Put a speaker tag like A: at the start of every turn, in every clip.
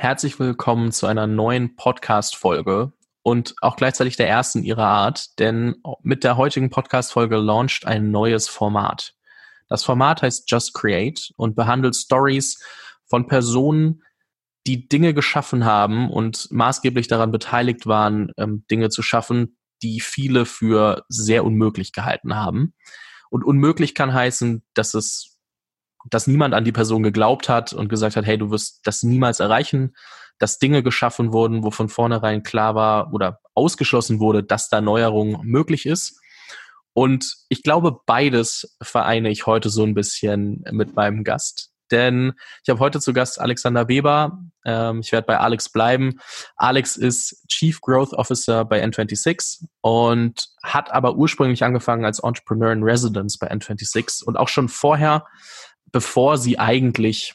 A: Herzlich willkommen zu einer neuen Podcast-Folge und auch gleichzeitig der ersten ihrer Art, denn mit der heutigen Podcast-Folge launcht ein neues Format. Das Format heißt Just Create und behandelt Stories von Personen, die Dinge geschaffen haben und maßgeblich daran beteiligt waren, ähm, Dinge zu schaffen, die viele für sehr unmöglich gehalten haben. Und unmöglich kann heißen, dass es, dass niemand an die Person geglaubt hat und gesagt hat, hey, du wirst das niemals erreichen, dass Dinge geschaffen wurden, wo von vornherein klar war oder ausgeschlossen wurde, dass da Neuerung möglich ist. Und ich glaube, beides vereine ich heute so ein bisschen mit meinem Gast. Denn ich habe heute zu Gast Alexander Weber. Ähm, ich werde bei Alex bleiben. Alex ist Chief Growth Officer bei N26 und hat aber ursprünglich angefangen als Entrepreneur in Residence bei N26 und auch schon vorher, bevor sie eigentlich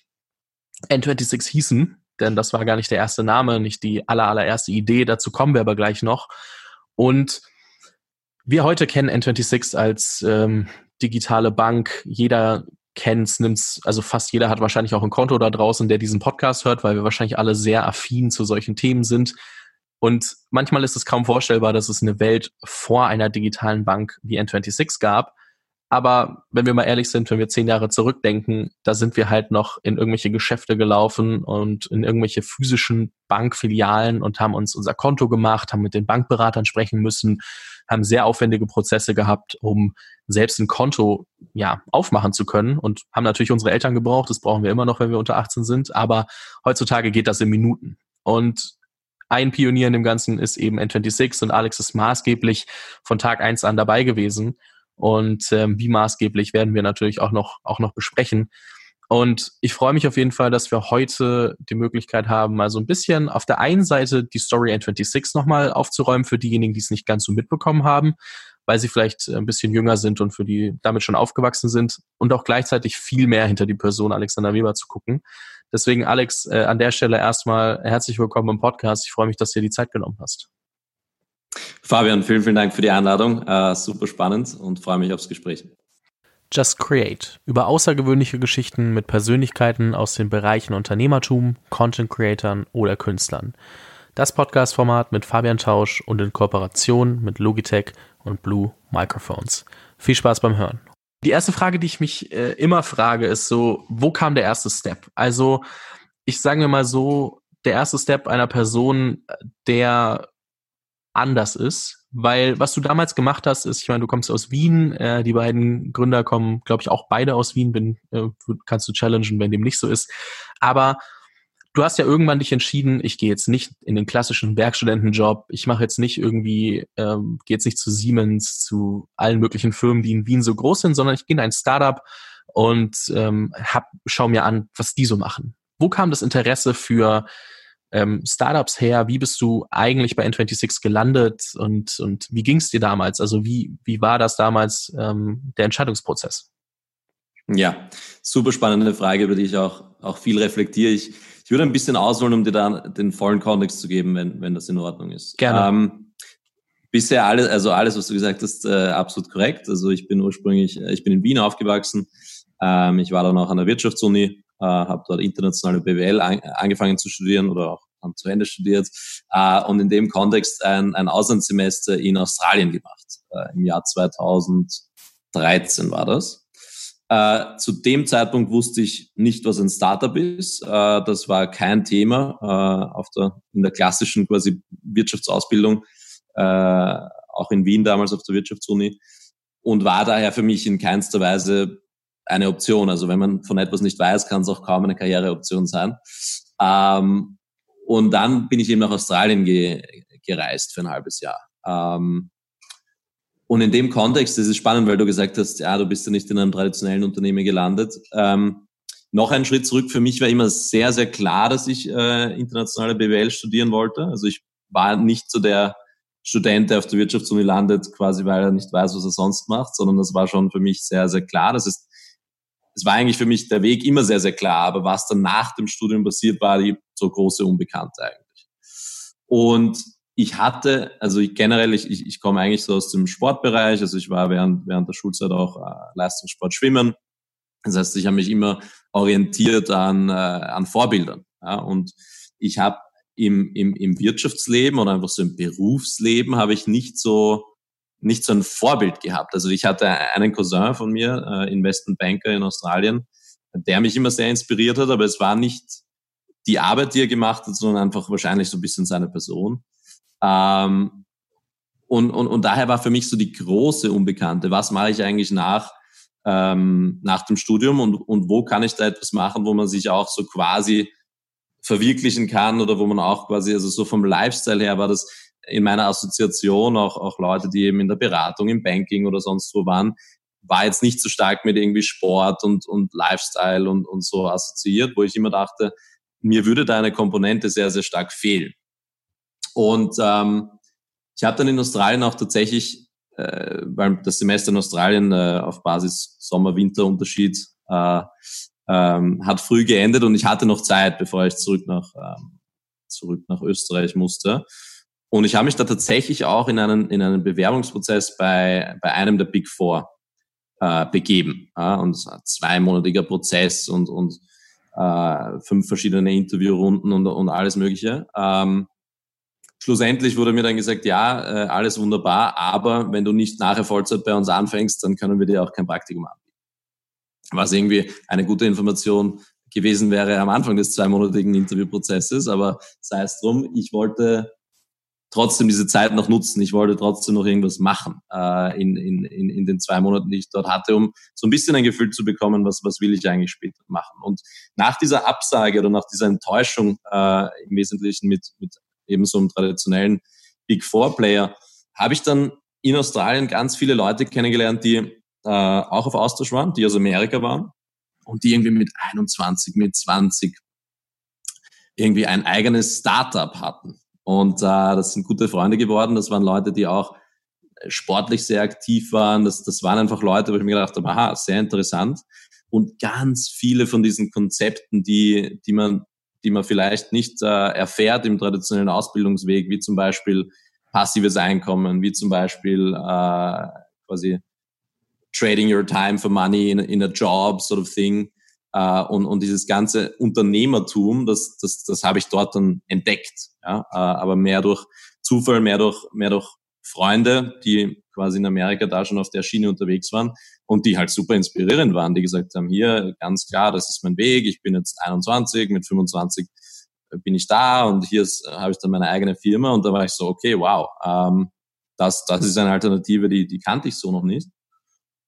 A: N26 hießen, denn das war gar nicht der erste Name, nicht die aller, allererste Idee. Dazu kommen wir aber gleich noch. Und wir heute kennen N26 als ähm, digitale Bank. Jeder kennt's, nimmt's, also fast jeder hat wahrscheinlich auch ein Konto da draußen, der diesen Podcast hört, weil wir wahrscheinlich alle sehr affin zu solchen Themen sind. Und manchmal ist es kaum vorstellbar, dass es eine Welt vor einer digitalen Bank wie N26 gab. Aber wenn wir mal ehrlich sind, wenn wir zehn Jahre zurückdenken, da sind wir halt noch in irgendwelche Geschäfte gelaufen und in irgendwelche physischen Bankfilialen und haben uns unser Konto gemacht, haben mit den Bankberatern sprechen müssen, haben sehr aufwendige Prozesse gehabt, um selbst ein Konto ja aufmachen zu können und haben natürlich unsere Eltern gebraucht. Das brauchen wir immer noch, wenn wir unter 18 sind. Aber heutzutage geht das in Minuten. Und ein Pionier in dem Ganzen ist eben N26 und Alex ist maßgeblich von Tag eins an dabei gewesen. Und ähm, wie maßgeblich werden wir natürlich auch noch, auch noch besprechen. Und ich freue mich auf jeden Fall, dass wir heute die Möglichkeit haben, mal so ein bisschen auf der einen Seite die Story N26 nochmal aufzuräumen für diejenigen, die es nicht ganz so mitbekommen haben, weil sie vielleicht ein bisschen jünger sind und für die damit schon aufgewachsen sind und auch gleichzeitig viel mehr hinter die Person Alexander Weber zu gucken. Deswegen, Alex, äh, an der Stelle erstmal herzlich willkommen im Podcast. Ich freue mich, dass du dir die Zeit genommen hast.
B: Fabian, vielen, vielen Dank für die Einladung. Äh, super spannend und freue mich aufs Gespräch.
A: Just Create über außergewöhnliche Geschichten mit Persönlichkeiten aus den Bereichen Unternehmertum, Content Creatern oder Künstlern. Das Podcast-Format mit Fabian Tausch und in Kooperation mit Logitech und Blue Microphones. Viel Spaß beim Hören. Die erste Frage, die ich mich äh, immer frage, ist so, wo kam der erste Step? Also, ich sage mir mal so, der erste Step einer Person, der anders ist, weil was du damals gemacht hast, ist, ich meine, du kommst aus Wien, äh, die beiden Gründer kommen, glaube ich, auch beide aus Wien, bin, äh, kannst du challengen, wenn dem nicht so ist, aber du hast ja irgendwann dich entschieden, ich gehe jetzt nicht in den klassischen Werkstudentenjob, ich mache jetzt nicht irgendwie, ähm, gehe jetzt nicht zu Siemens, zu allen möglichen Firmen, die in Wien so groß sind, sondern ich gehe in ein Startup und ähm, hab, schau mir an, was die so machen. Wo kam das Interesse für ähm, Startups her? Wie bist du eigentlich bei N26 gelandet und, und wie ging es dir damals? Also wie, wie war das damals ähm, der Entscheidungsprozess?
B: Ja, super spannende Frage, über die ich auch, auch viel reflektiere. Ich, ich würde ein bisschen ausholen, um dir da den vollen Kontext zu geben, wenn, wenn das in Ordnung ist.
A: Gerne. Ähm,
B: bisher alles, also alles, was du gesagt hast, äh, absolut korrekt. Also ich bin ursprünglich, äh, ich bin in Wien aufgewachsen. Ähm, ich war dann auch an der Wirtschaftsuni äh, habe dort internationale BWL an, angefangen zu studieren oder auch dann zu Ende studiert äh, und in dem Kontext ein, ein Auslandssemester in Australien gemacht. Äh, Im Jahr 2013 war das. Äh, zu dem Zeitpunkt wusste ich nicht, was ein Startup ist. Äh, das war kein Thema äh, auf der, in der klassischen quasi Wirtschaftsausbildung, äh, auch in Wien damals auf der Wirtschaftsuni und war daher für mich in keinster Weise eine Option. Also wenn man von etwas nicht weiß, kann es auch kaum eine Karriereoption sein. Ähm, und dann bin ich eben nach Australien ge gereist für ein halbes Jahr. Ähm, und in dem Kontext ist es spannend, weil du gesagt hast, ja, du bist ja nicht in einem traditionellen Unternehmen gelandet. Ähm, noch ein Schritt zurück. Für mich war immer sehr, sehr klar, dass ich äh, internationale BWL studieren wollte. Also ich war nicht so der Student, der auf der Wirtschaftsuni landet, quasi weil er nicht weiß, was er sonst macht, sondern das war schon für mich sehr, sehr klar. Das ist es war eigentlich für mich der Weg immer sehr, sehr klar, aber was dann nach dem Studium passiert, war die so große Unbekannte eigentlich. Und ich hatte, also ich, generell, ich, ich, ich komme eigentlich so aus dem Sportbereich, also ich war während, während der Schulzeit auch äh, Leistungssport schwimmen. Das heißt, ich habe mich immer orientiert an, äh, an Vorbildern. Ja, und ich habe im, im, im Wirtschaftsleben oder einfach so im Berufsleben habe ich nicht so nicht so ein Vorbild gehabt. Also ich hatte einen Cousin von mir, äh, Investmentbanker in Australien, der mich immer sehr inspiriert hat, aber es war nicht die Arbeit, die er gemacht hat, sondern einfach wahrscheinlich so ein bisschen seine Person. Ähm, und, und, und daher war für mich so die große Unbekannte, was mache ich eigentlich nach, ähm, nach dem Studium und, und wo kann ich da etwas machen, wo man sich auch so quasi verwirklichen kann oder wo man auch quasi, also so vom Lifestyle her war das in meiner Assoziation auch, auch Leute, die eben in der Beratung, im Banking oder sonst wo waren, war jetzt nicht so stark mit irgendwie Sport und, und Lifestyle und, und so assoziiert, wo ich immer dachte, mir würde da eine Komponente sehr, sehr stark fehlen. Und ähm, ich habe dann in Australien auch tatsächlich, äh, weil das Semester in Australien äh, auf Basis Sommer-Winter-Unterschied äh, ähm, hat früh geendet und ich hatte noch Zeit, bevor ich zurück nach, ähm, zurück nach Österreich musste. Und ich habe mich da tatsächlich auch in einen, in einen Bewerbungsprozess bei, bei einem der Big Four äh, begeben. Ja, und ein zweimonatiger Prozess und, und äh, fünf verschiedene Interviewrunden und, und alles Mögliche. Ähm, schlussendlich wurde mir dann gesagt, ja, äh, alles wunderbar, aber wenn du nicht nachher Vollzeit bei uns anfängst, dann können wir dir auch kein Praktikum anbieten. Was irgendwie eine gute Information gewesen wäre am Anfang des zweimonatigen Interviewprozesses, aber sei es drum, ich wollte trotzdem diese Zeit noch nutzen. Ich wollte trotzdem noch irgendwas machen äh, in, in, in, in den zwei Monaten, die ich dort hatte, um so ein bisschen ein Gefühl zu bekommen, was, was will ich eigentlich später machen. Und nach dieser Absage oder nach dieser Enttäuschung äh, im Wesentlichen mit, mit eben so einem traditionellen Big Four Player, habe ich dann in Australien ganz viele Leute kennengelernt, die äh, auch auf Austausch waren, die aus Amerika waren und die irgendwie mit 21, mit 20 irgendwie ein eigenes Startup hatten und äh, das sind gute Freunde geworden. Das waren Leute, die auch sportlich sehr aktiv waren. Das, das waren einfach Leute, wo ich mir gedacht habe, aha, sehr interessant. Und ganz viele von diesen Konzepten, die, die man, die man vielleicht nicht äh, erfährt im traditionellen Ausbildungsweg, wie zum Beispiel passives Einkommen, wie zum Beispiel äh, quasi trading your time for money in, in a job sort of thing, äh, und, und dieses ganze Unternehmertum, das, das, das habe ich dort dann entdeckt. Ja? Äh, aber mehr durch Zufall, mehr durch, mehr durch Freunde, die quasi in Amerika da schon auf der Schiene unterwegs waren und die halt super inspirierend waren, die gesagt haben, hier ganz klar, das ist mein Weg, ich bin jetzt 21, mit 25 bin ich da und hier habe ich dann meine eigene Firma und da war ich so, okay, wow, ähm, das, das ist eine Alternative, die, die kannte ich so noch nicht.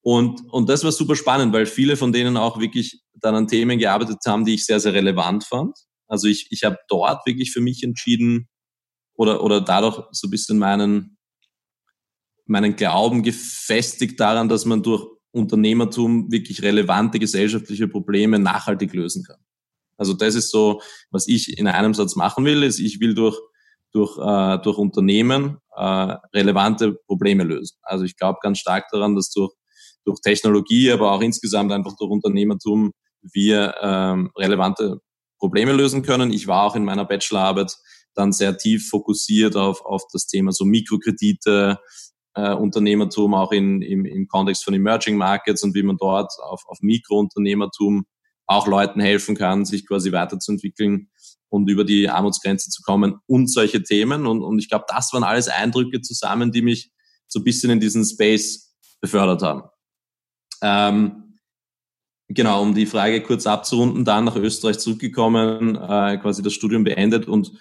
B: Und, und das war super spannend, weil viele von denen auch wirklich dann an Themen gearbeitet haben, die ich sehr, sehr relevant fand. Also ich, ich habe dort wirklich für mich entschieden oder, oder dadurch so ein bisschen meinen, meinen Glauben gefestigt daran, dass man durch Unternehmertum wirklich relevante gesellschaftliche Probleme nachhaltig lösen kann. Also das ist so, was ich in einem Satz machen will, ist, ich will durch, durch, äh, durch Unternehmen äh, relevante Probleme lösen. Also ich glaube ganz stark daran, dass durch durch Technologie, aber auch insgesamt einfach durch Unternehmertum wir ähm, relevante Probleme lösen können. Ich war auch in meiner Bachelorarbeit dann sehr tief fokussiert auf, auf das Thema so Mikrokredite, äh, Unternehmertum auch in, im, im Kontext von Emerging Markets und wie man dort auf, auf Mikrounternehmertum auch Leuten helfen kann, sich quasi weiterzuentwickeln und über die Armutsgrenze zu kommen und solche Themen. Und, und ich glaube, das waren alles Eindrücke zusammen, die mich so ein bisschen in diesen Space befördert haben. Ähm, genau, um die Frage kurz abzurunden, dann nach Österreich zurückgekommen, äh, quasi das Studium beendet und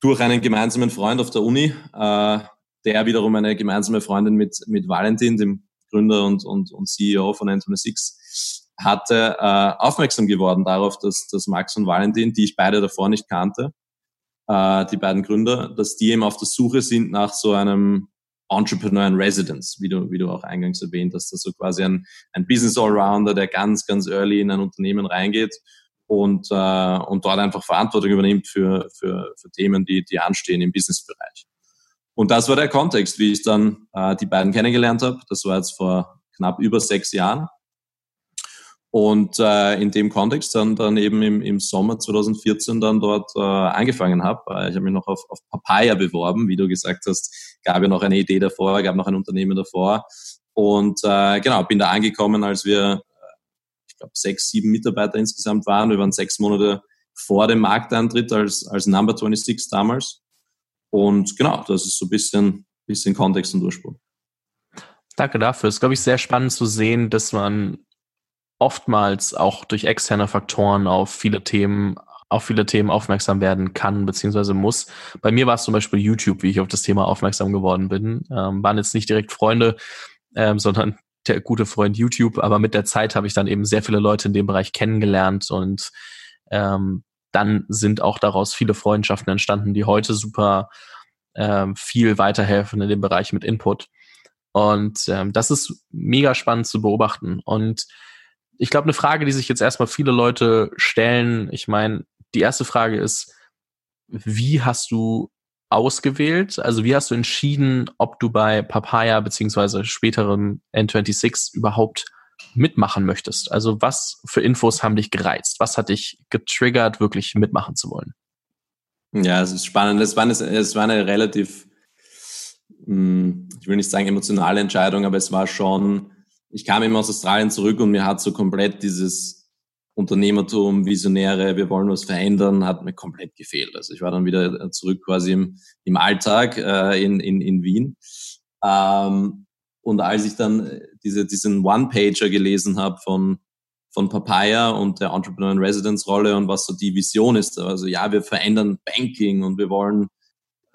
B: durch einen gemeinsamen Freund auf der Uni, äh, der wiederum eine gemeinsame Freundin mit, mit Valentin, dem Gründer und, und, und CEO von N26, hatte, äh, aufmerksam geworden darauf, dass, dass Max und Valentin, die ich beide davor nicht kannte, äh, die beiden Gründer, dass die eben auf der Suche sind nach so einem Entrepreneur in Residence, wie du, wie du auch eingangs erwähnt hast, also quasi ein, ein Business Allrounder, der ganz, ganz early in ein Unternehmen reingeht und, äh, und dort einfach Verantwortung übernimmt für, für, für Themen, die, die anstehen im Businessbereich. Und das war der Kontext, wie ich dann äh, die beiden kennengelernt habe. Das war jetzt vor knapp über sechs Jahren. Und äh, in dem Kontext dann, dann eben im, im Sommer 2014 dann dort äh, angefangen habe. Äh, ich habe mich noch auf, auf Papaya beworben, wie du gesagt hast, gab ja noch eine Idee davor, gab noch ein Unternehmen davor. Und äh, genau, bin da angekommen, als wir, äh, ich glaube, sechs, sieben Mitarbeiter insgesamt waren. Wir waren sechs Monate vor dem Markteintritt als, als Number 26 damals. Und genau, das ist so ein bisschen, bisschen Kontext und Ursprung.
A: Danke dafür. Es ist, glaube ich, sehr spannend zu sehen, dass man oftmals auch durch externe Faktoren auf viele Themen auf viele Themen aufmerksam werden kann beziehungsweise muss. Bei mir war es zum Beispiel YouTube, wie ich auf das Thema aufmerksam geworden bin. Ähm, waren jetzt nicht direkt Freunde, ähm, sondern der gute Freund YouTube, aber mit der Zeit habe ich dann eben sehr viele Leute in dem Bereich kennengelernt und ähm, dann sind auch daraus viele Freundschaften entstanden, die heute super ähm, viel weiterhelfen in dem Bereich mit Input. Und ähm, das ist mega spannend zu beobachten. Und ich glaube, eine Frage, die sich jetzt erstmal viele Leute stellen, ich meine, die erste Frage ist, wie hast du ausgewählt? Also wie hast du entschieden, ob du bei Papaya beziehungsweise späterem N26 überhaupt mitmachen möchtest? Also was für Infos haben dich gereizt? Was hat dich getriggert, wirklich mitmachen zu wollen?
B: Ja, es ist spannend. Es war eine, es war eine relativ, hm, ich will nicht sagen emotionale Entscheidung, aber es war schon, ich kam eben aus Australien zurück und mir hat so komplett dieses Unternehmertum, Visionäre, wir wollen was verändern, hat mir komplett gefehlt. Also ich war dann wieder zurück quasi im, im Alltag äh, in, in, in Wien. Ähm, und als ich dann diese, diesen One-Pager gelesen habe von, von Papaya und der Entrepreneur in Residence Rolle und was so die Vision ist, also ja, wir verändern Banking und wir wollen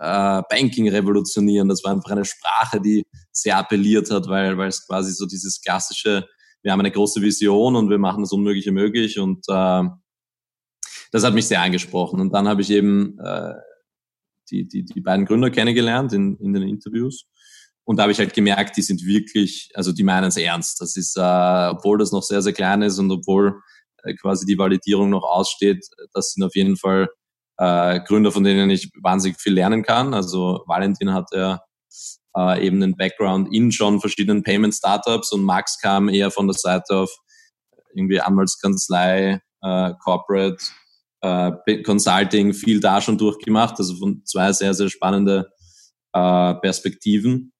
B: äh, Banking revolutionieren. Das war einfach eine Sprache, die sehr appelliert hat, weil, weil es quasi so dieses klassische wir haben eine große Vision und wir machen das Unmögliche möglich und äh, das hat mich sehr angesprochen. Und dann habe ich eben äh, die, die, die beiden Gründer kennengelernt in, in den Interviews. Und da habe ich halt gemerkt, die sind wirklich, also die meinen es ernst. Das ist, äh, obwohl das noch sehr, sehr klein ist und obwohl äh, quasi die Validierung noch aussteht, das sind auf jeden Fall äh, Gründer, von denen ich wahnsinnig viel lernen kann. Also Valentin hat ja äh, eben einen Background in schon verschiedenen Payment Startups und Max kam eher von der Seite auf irgendwie Anwaltskanzlei, äh, Corporate, äh, Consulting, viel da schon durchgemacht, also von zwei sehr, sehr spannende äh, Perspektiven.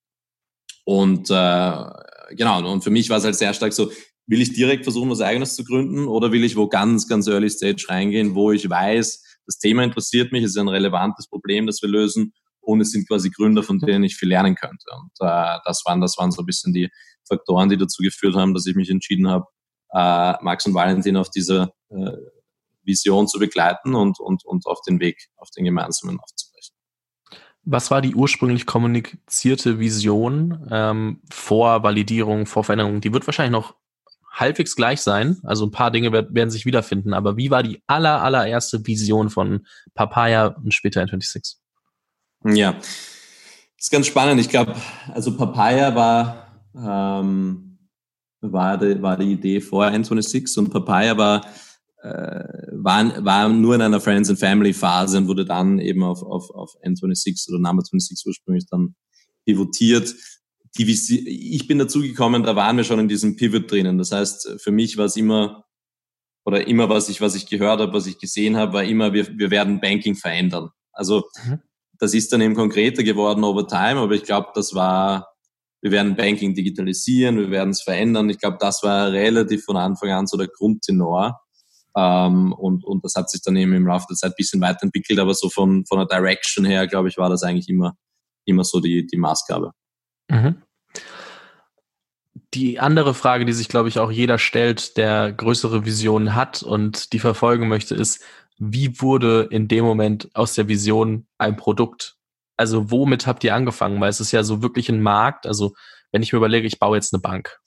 B: Und äh, genau, und für mich war es halt sehr stark so, will ich direkt versuchen, was eigenes zu gründen oder will ich wo ganz, ganz early stage reingehen, wo ich weiß, das Thema interessiert mich, es ist ein relevantes Problem, das wir lösen und es sind quasi Gründer, von denen ich viel lernen könnte. Und äh, das waren, das waren so ein bisschen die Faktoren, die dazu geführt haben, dass ich mich entschieden habe, äh, Max und Valentin auf diese äh, Vision zu begleiten und, und, und auf den Weg, auf den gemeinsamen aufzubrechen.
A: Was war die ursprünglich kommunizierte Vision ähm, vor Validierung, vor Veränderung? Die wird wahrscheinlich noch halbwegs gleich sein. Also ein paar Dinge werden sich wiederfinden. Aber wie war die aller, allererste Vision von Papaya und später N26?
B: Ja, das ist ganz spannend. Ich glaube, also Papaya war, ähm, war, die, war die Idee vor N26 und Papaya war, äh, war, war nur in einer Friends and Family Phase und wurde dann eben auf, auf, auf N26 oder Number 26 ursprünglich dann pivotiert. Die, ich bin dazugekommen, da waren wir schon in diesem Pivot drinnen. Das heißt, für mich war es immer, oder immer was ich, was ich gehört habe, was ich gesehen habe, war immer, wir, wir werden Banking verändern. Also mhm. Das ist dann eben konkreter geworden over time, aber ich glaube, das war, wir werden Banking digitalisieren, wir werden es verändern. Ich glaube, das war relativ von Anfang an so der Grundtenor. Ähm, und, und das hat sich dann eben im Laufe der Zeit ein bisschen weiterentwickelt, aber so von, von der Direction her, glaube ich, war das eigentlich immer, immer so die, die Maßgabe. Mhm.
A: Die andere Frage, die sich, glaube ich, auch jeder stellt, der größere Visionen hat und die verfolgen möchte, ist, wie wurde in dem Moment aus der Vision ein Produkt? Also womit habt ihr angefangen? Weil es ist ja so wirklich ein Markt. Also wenn ich mir überlege, ich baue jetzt eine Bank,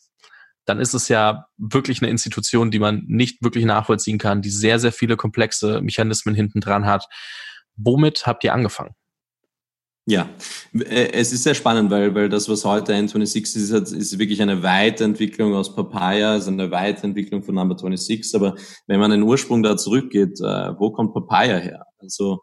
A: dann ist es ja wirklich eine Institution, die man nicht wirklich nachvollziehen kann, die sehr, sehr viele komplexe Mechanismen hinten dran hat. Womit habt ihr angefangen?
B: Ja, äh, es ist sehr spannend, weil, weil das, was heute N26 ist, ist wirklich eine Weiterentwicklung aus Papaya, ist eine Weiterentwicklung von Number 26. Aber wenn man den Ursprung da zurückgeht, äh, wo kommt Papaya her? Also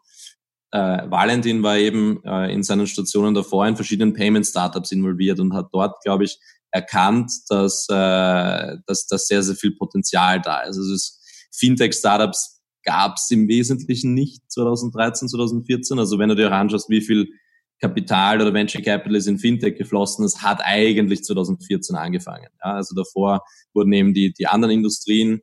B: äh, Valentin war eben äh, in seinen Stationen davor in verschiedenen Payment-Startups involviert und hat dort, glaube ich, erkannt, dass, äh, dass, dass sehr, sehr viel Potenzial da ist. Also Fintech-Startups gab es im Wesentlichen nicht 2013, 2014. Also wenn du dir anschaust, wie viel Kapital oder Venture Capital ist in Fintech geflossen. Das hat eigentlich 2014 angefangen. Ja, also davor wurden eben die, die anderen Industrien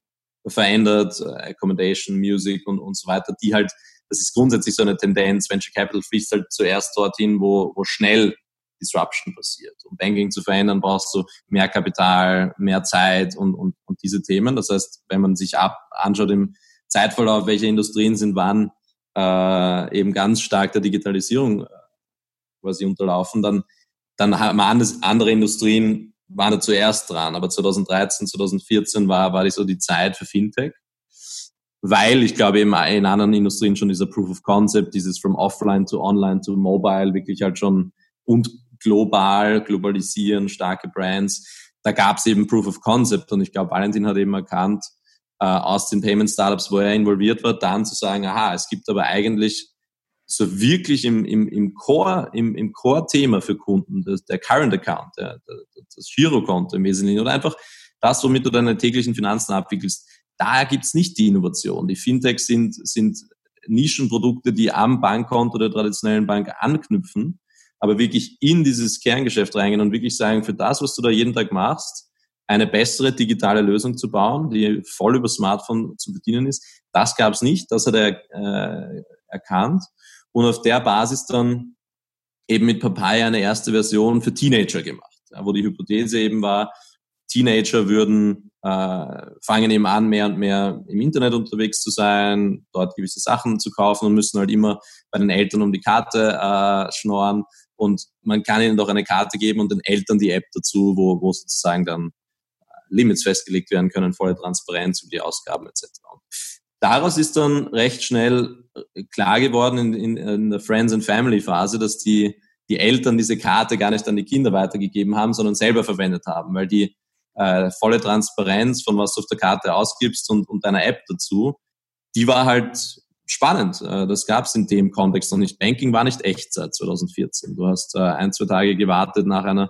B: verändert, äh, Accommodation, Music und, und so weiter, die halt, das ist grundsätzlich so eine Tendenz, Venture Capital fließt halt zuerst dorthin, wo, wo schnell Disruption passiert. Um Banking zu verändern, brauchst du mehr Kapital, mehr Zeit und, und, und diese Themen. Das heißt, wenn man sich ab anschaut im Zeitverlauf, welche Industrien sind wann äh, eben ganz stark der Digitalisierung äh, quasi unterlaufen, dann, dann haben andere Industrien waren da zuerst dran. Aber 2013, 2014 war, war die so die Zeit für Fintech. Weil ich glaube eben in anderen Industrien schon dieser Proof of Concept, dieses from offline to online to mobile wirklich halt schon und global, globalisieren, starke Brands. Da gab es eben Proof of Concept und ich glaube, Valentin hat eben erkannt, äh, aus den Payment Startups, wo er involviert war, dann zu sagen, aha, es gibt aber eigentlich so wirklich im, im, im Core, im, im Core-Thema für Kunden, das, der Current Account, der, das Girokonto im Wesentlichen oder einfach das, womit du deine täglichen Finanzen abwickelst, da gibt's nicht die Innovation. Die Fintechs sind, sind Nischenprodukte, die am Bankkonto der traditionellen Bank anknüpfen, aber wirklich in dieses Kerngeschäft reingehen und wirklich sagen, für das, was du da jeden Tag machst, eine bessere digitale Lösung zu bauen, die voll über Smartphone zu bedienen ist. Das gab es nicht, das hat er äh, erkannt und auf der Basis dann eben mit Papaya eine erste Version für Teenager gemacht, wo die Hypothese eben war, Teenager würden äh, fangen eben an, mehr und mehr im Internet unterwegs zu sein, dort gewisse Sachen zu kaufen und müssen halt immer bei den Eltern um die Karte äh, schnorren. Und man kann ihnen doch eine Karte geben und den Eltern die App dazu, wo, wo sozusagen dann Limits festgelegt werden können, volle Transparenz über die Ausgaben etc. Daraus ist dann recht schnell äh, klar geworden in, in, in der Friends and Family Phase, dass die, die Eltern diese Karte gar nicht an die Kinder weitergegeben haben, sondern selber verwendet haben, weil die äh, volle Transparenz von was du auf der Karte ausgibst und, und deiner App dazu, die war halt spannend. Äh, das gab es in dem Kontext noch nicht. Banking war nicht echt seit 2014. Du hast äh, ein, zwei Tage gewartet nach einer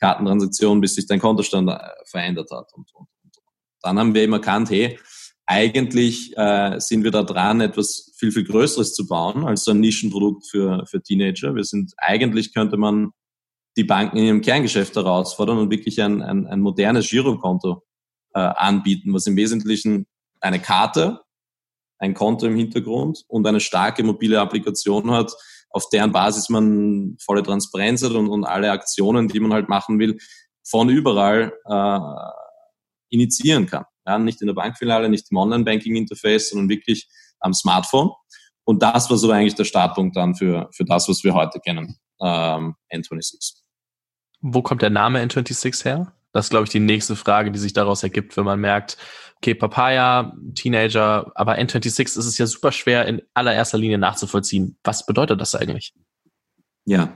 B: Kartentransaktion, bis sich dein Kontostand äh, verändert hat. Und, und, und. Dann haben wir eben erkannt, hey, eigentlich äh, sind wir da dran, etwas viel, viel Größeres zu bauen als so ein Nischenprodukt für, für Teenager. Wir sind, eigentlich könnte man die Banken in ihrem Kerngeschäft herausfordern und wirklich ein, ein, ein modernes Girokonto äh, anbieten, was im Wesentlichen eine Karte, ein Konto im Hintergrund und eine starke mobile Applikation hat, auf deren Basis man volle Transparenz hat und, und alle Aktionen, die man halt machen will, von überall äh, initiieren kann. Ja, nicht in der Bankfiliale, nicht im Online-Banking-Interface, sondern wirklich am Smartphone. Und das war so eigentlich der Startpunkt dann für, für das, was wir heute kennen, ähm, N26.
A: Wo kommt der Name N26 her? Das ist, glaube ich, die nächste Frage, die sich daraus ergibt, wenn man merkt, okay, Papaya, Teenager, aber N26 ist es ja super schwer in allererster Linie nachzuvollziehen. Was bedeutet das eigentlich?
B: Ja.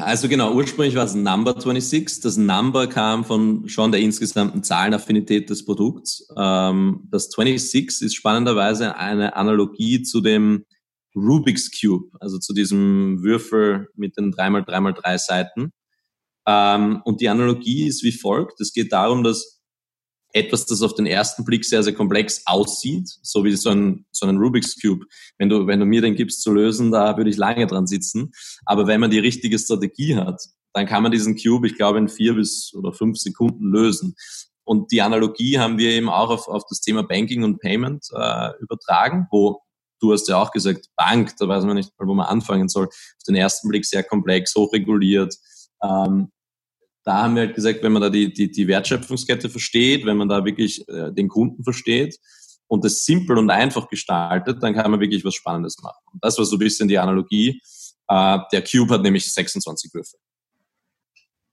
B: Also genau, ursprünglich war es Number 26. Das Number kam von schon der insgesamten Zahlenaffinität des Produkts. Ähm, das 26 ist spannenderweise eine Analogie zu dem Rubik's Cube, also zu diesem Würfel mit den 3x3x3 Seiten. Ähm, und die Analogie ist wie folgt. Es geht darum, dass etwas, das auf den ersten Blick sehr, sehr komplex aussieht, so wie so ein, so ein Rubik's Cube. Wenn du, wenn du mir den gibst zu lösen, da würde ich lange dran sitzen. Aber wenn man die richtige Strategie hat, dann kann man diesen Cube, ich glaube, in vier bis oder fünf Sekunden lösen. Und die Analogie haben wir eben auch auf, auf das Thema Banking und Payment äh, übertragen, wo du hast ja auch gesagt, Bank, da weiß man nicht mal, wo man anfangen soll. Auf den ersten Blick sehr komplex, hochreguliert. Ähm, da haben wir halt gesagt, wenn man da die, die, die Wertschöpfungskette versteht, wenn man da wirklich äh, den Kunden versteht und das simpel und einfach gestaltet, dann kann man wirklich was Spannendes machen. Und das war so ein bisschen die Analogie. Äh, der Cube hat nämlich 26 Würfel.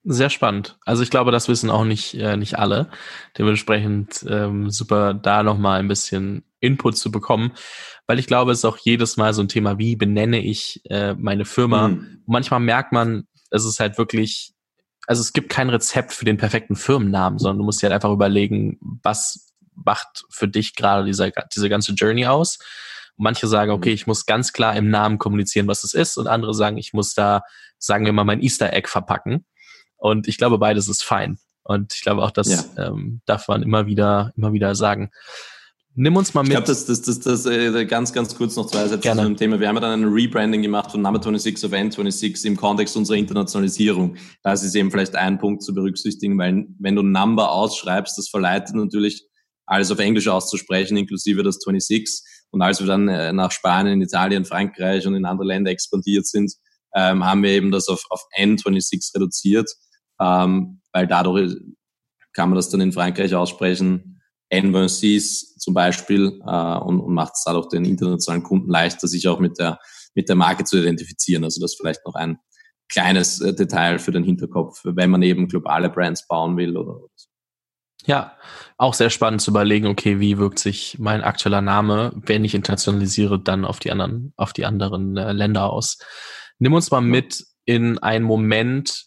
A: Sehr spannend. Also ich glaube, das wissen auch nicht, äh, nicht alle. Dementsprechend ähm, super, da nochmal ein bisschen Input zu bekommen, weil ich glaube, es ist auch jedes Mal so ein Thema, wie benenne ich äh, meine Firma. Mhm. Manchmal merkt man, es ist halt wirklich also es gibt kein Rezept für den perfekten Firmennamen, sondern du musst dir halt einfach überlegen, was macht für dich gerade diese, diese ganze Journey aus. Manche sagen, okay, mhm. ich muss ganz klar im Namen kommunizieren, was es ist, und andere sagen, ich muss da, sagen wir mal, mein Easter Egg verpacken. Und ich glaube, beides ist fein. Und ich glaube auch, das ja. ähm, darf man immer wieder, immer wieder sagen. Nimm uns mal mit.
B: Ich glaube, das, das, das, das äh, ganz, ganz kurz noch zwei Sätze Gerne. zu dem Thema. Wir haben ja dann ein Rebranding gemacht von Number 26 auf N26 im Kontext unserer Internationalisierung. Das ist eben vielleicht ein Punkt zu berücksichtigen, weil wenn du Number ausschreibst, das verleitet natürlich alles auf Englisch auszusprechen, inklusive das 26. Und als wir dann äh, nach Spanien, Italien, Frankreich und in andere Länder expandiert sind, ähm, haben wir eben das auf, auf N26 reduziert, ähm, weil dadurch kann man das dann in Frankreich aussprechen, N26 zum Beispiel, äh, und, und macht es dadurch den internationalen Kunden leichter, sich auch mit der, mit der Marke zu identifizieren. Also das vielleicht noch ein kleines äh, Detail für den Hinterkopf, wenn man eben globale Brands bauen will oder, oder so.
A: Ja, auch sehr spannend zu überlegen, okay, wie wirkt sich mein aktueller Name, wenn ich internationalisiere, dann auf die anderen, auf die anderen äh, Länder aus. Nimm uns mal mit in einen Moment,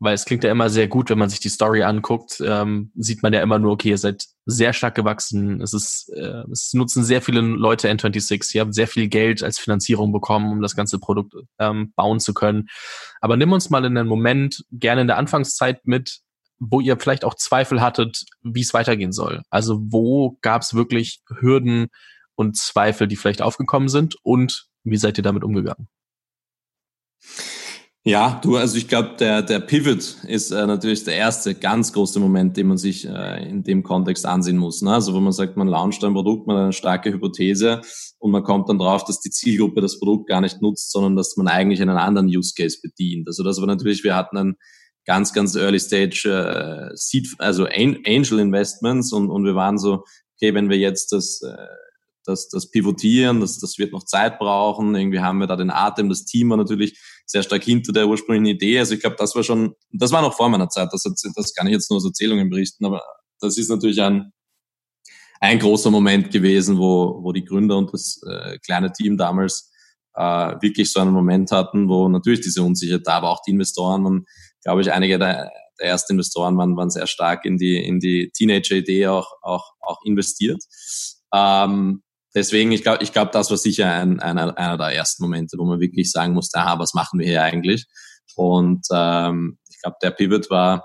A: weil es klingt ja immer sehr gut, wenn man sich die Story anguckt, ähm, sieht man ja immer nur, okay, ihr seid sehr stark gewachsen, es ist, äh, es nutzen sehr viele Leute N26, ihr habt sehr viel Geld als Finanzierung bekommen, um das ganze Produkt ähm, bauen zu können. Aber nimm uns mal in einen Moment, gerne in der Anfangszeit mit, wo ihr vielleicht auch Zweifel hattet, wie es weitergehen soll. Also wo gab es wirklich Hürden und Zweifel, die vielleicht aufgekommen sind und wie seid ihr damit umgegangen?
B: Ja, du, also ich glaube, der, der Pivot ist äh, natürlich der erste ganz große Moment, den man sich äh, in dem Kontext ansehen muss. Ne? Also wo man sagt, man launcht ein Produkt, man hat eine starke Hypothese und man kommt dann drauf, dass die Zielgruppe das Produkt gar nicht nutzt, sondern dass man eigentlich einen anderen Use Case bedient. Also das war natürlich, wir hatten ein ganz, ganz Early Stage äh, Seed, also Angel Investments und, und wir waren so, okay, wenn wir jetzt das, äh, das, das Pivotieren, das, das wird noch Zeit brauchen, irgendwie haben wir da den Atem, das Team war natürlich sehr stark hinter der ursprünglichen Idee. Also ich glaube, das war schon, das war noch vor meiner Zeit, das, das kann ich jetzt nur aus Erzählungen berichten, aber das ist natürlich ein, ein großer Moment gewesen, wo, wo die Gründer und das äh, kleine Team damals äh, wirklich so einen Moment hatten, wo natürlich diese Unsicherheit da war, auch die Investoren. Man, glaube ich, einige der, der ersten Investoren waren, waren sehr stark in die, in die Teenager-Idee auch, auch, auch investiert. Ähm, deswegen, ich glaube, ich glaube, das war sicher ein, einer, einer der ersten Momente, wo man wirklich sagen musste, aha, was machen wir hier eigentlich? Und ähm, ich glaube, der Pivot war,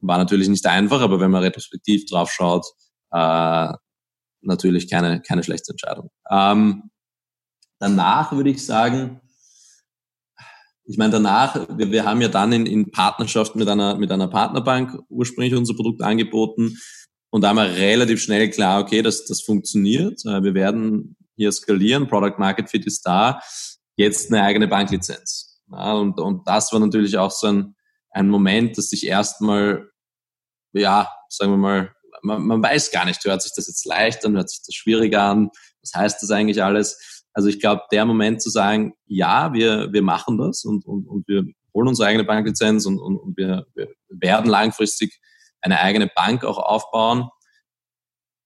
B: war natürlich nicht einfach, aber wenn man retrospektiv drauf schaut, äh, natürlich keine, keine schlechte Entscheidung. Ähm, danach würde ich sagen, ich meine, danach, wir, wir haben ja dann in, in Partnerschaft mit einer, mit einer Partnerbank ursprünglich unser Produkt angeboten und da haben wir relativ schnell klar, okay, das, das funktioniert. Äh, wir werden hier skalieren, Product Market Fit ist da, jetzt eine eigene Banklizenz. Ja, und, und das war natürlich auch so ein, ein Moment, dass sich erstmal, ja, sagen wir mal, man, man weiß gar nicht, hört sich das jetzt leicht an, hört sich das schwieriger an, was heißt das eigentlich alles? Also ich glaube, der Moment zu sagen, ja, wir, wir machen das und, und, und wir holen unsere eigene Banklizenz und, und, und wir, wir werden langfristig eine eigene Bank auch aufbauen.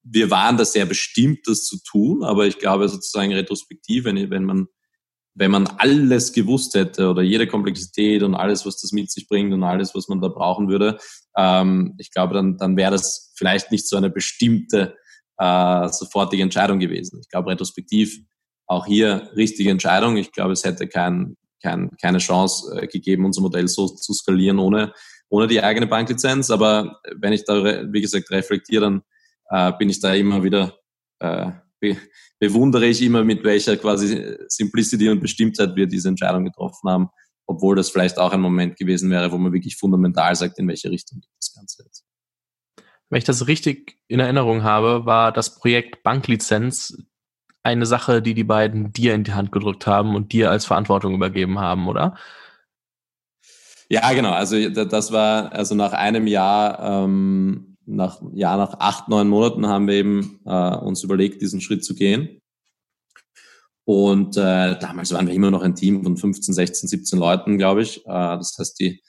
B: Wir waren da sehr bestimmt, das zu tun, aber ich glaube sozusagen retrospektiv, wenn, wenn man wenn man alles gewusst hätte oder jede Komplexität und alles, was das mit sich bringt und alles, was man da brauchen würde, ähm, ich glaube, dann, dann wäre das vielleicht nicht so eine bestimmte äh, sofortige Entscheidung gewesen. Ich glaube, retrospektiv auch hier richtige Entscheidung. Ich glaube, es hätte kein, kein, keine Chance äh, gegeben, unser Modell so zu skalieren ohne, ohne die eigene Banklizenz. Aber wenn ich da, wie gesagt, reflektiere, dann äh, bin ich da immer wieder, äh, be bewundere ich immer, mit welcher quasi Simplicity und Bestimmtheit wir diese Entscheidung getroffen haben, obwohl das vielleicht auch ein Moment gewesen wäre, wo man wirklich fundamental sagt, in welche Richtung geht das Ganze jetzt.
A: Wenn ich das richtig in Erinnerung habe, war das Projekt Banklizenz eine Sache, die die beiden dir in die Hand gedrückt haben und dir als Verantwortung übergeben haben, oder?
B: Ja, genau. Also das war also nach einem Jahr, ähm, nach ja nach acht neun Monaten haben wir eben äh, uns überlegt, diesen Schritt zu gehen. Und äh, damals waren wir immer noch ein Team von 15, 16, 17 Leuten, glaube ich. Äh, das heißt, die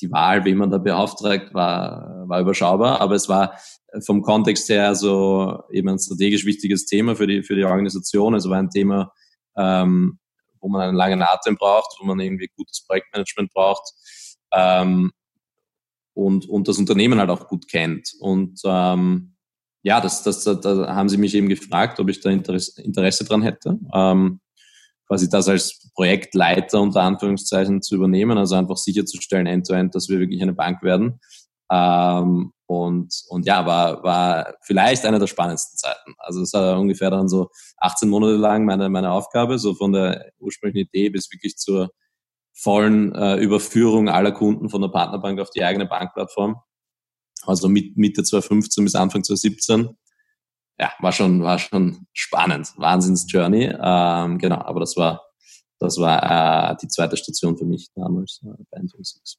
B: die Wahl, wen man da beauftragt, war, war überschaubar, aber es war vom Kontext her so eben ein strategisch wichtiges Thema für die, für die Organisation. Also war ein Thema, ähm, wo man einen langen Atem braucht, wo man irgendwie gutes Projektmanagement braucht ähm, und, und das Unternehmen halt auch gut kennt. Und ähm, ja, das, das, da haben sie mich eben gefragt, ob ich da Interesse, Interesse dran hätte. Ähm, quasi das als Projektleiter unter Anführungszeichen zu übernehmen, also einfach sicherzustellen, end-to-end, dass wir wirklich eine Bank werden. Ähm, und, und ja, war, war vielleicht eine der spannendsten Zeiten. Also es war ungefähr dann so 18 Monate lang meine, meine Aufgabe, so von der ursprünglichen Idee bis wirklich zur vollen äh, Überführung aller Kunden von der Partnerbank auf die eigene Bankplattform. Also mit Mitte 2015 bis Anfang 2017. ja, war schon, war schon spannend. Wahnsinns-Journey. Ähm, genau, aber das war, das war äh, die zweite Station für mich damals äh, bei N26.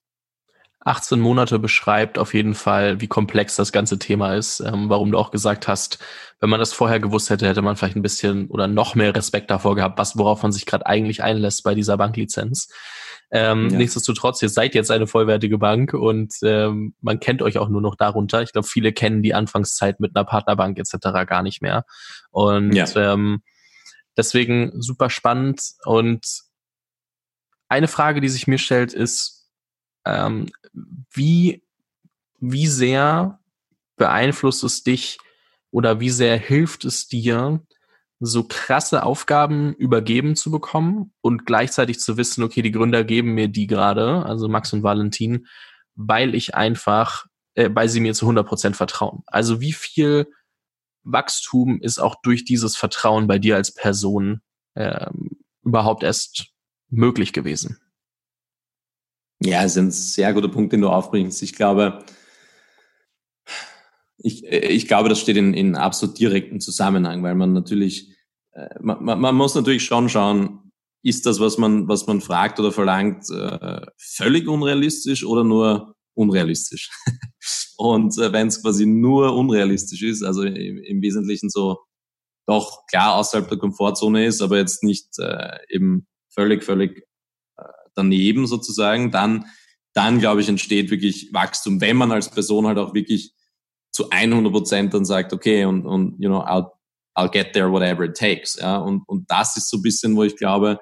A: 18 Monate beschreibt auf jeden Fall, wie komplex das ganze Thema ist. Ähm, warum du auch gesagt hast, wenn man das vorher gewusst hätte, hätte man vielleicht ein bisschen oder noch mehr Respekt davor gehabt, was worauf man sich gerade eigentlich einlässt bei dieser Banklizenz. Ähm, ja. Nichtsdestotrotz, ihr seid jetzt eine vollwertige Bank und ähm, man kennt euch auch nur noch darunter. Ich glaube, viele kennen die Anfangszeit mit einer Partnerbank etc. gar nicht mehr. Und ja. ähm, deswegen super spannend. Und eine Frage, die sich mir stellt, ist, ähm, wie, wie sehr beeinflusst es dich oder wie sehr hilft es dir, so krasse Aufgaben übergeben zu bekommen und gleichzeitig zu wissen, okay, die Gründer geben mir die gerade, also Max und Valentin, weil ich einfach, äh, weil sie mir zu 100 Prozent vertrauen. Also wie viel Wachstum ist auch durch dieses Vertrauen bei dir als Person ähm, überhaupt erst möglich gewesen?
B: Ja, es ist ein sehr guter Punkt, den du aufbringst. Ich glaube, ich, ich glaube, das steht in, in absolut direkten Zusammenhang, weil man natürlich, äh, man, man muss natürlich schon schauen, ist das, was man, was man fragt oder verlangt, äh, völlig unrealistisch oder nur unrealistisch? Und äh, wenn es quasi nur unrealistisch ist, also im, im, Wesentlichen so doch klar außerhalb der Komfortzone ist, aber jetzt nicht eben völlig, völlig daneben sozusagen, dann, dann glaube ich, entsteht wirklich Wachstum, wenn man als Person halt auch wirklich zu 100 Prozent dann sagt, okay, und, und, you know, I'll, I'll get there whatever it takes, ja, und, und das ist so ein bisschen, wo ich glaube,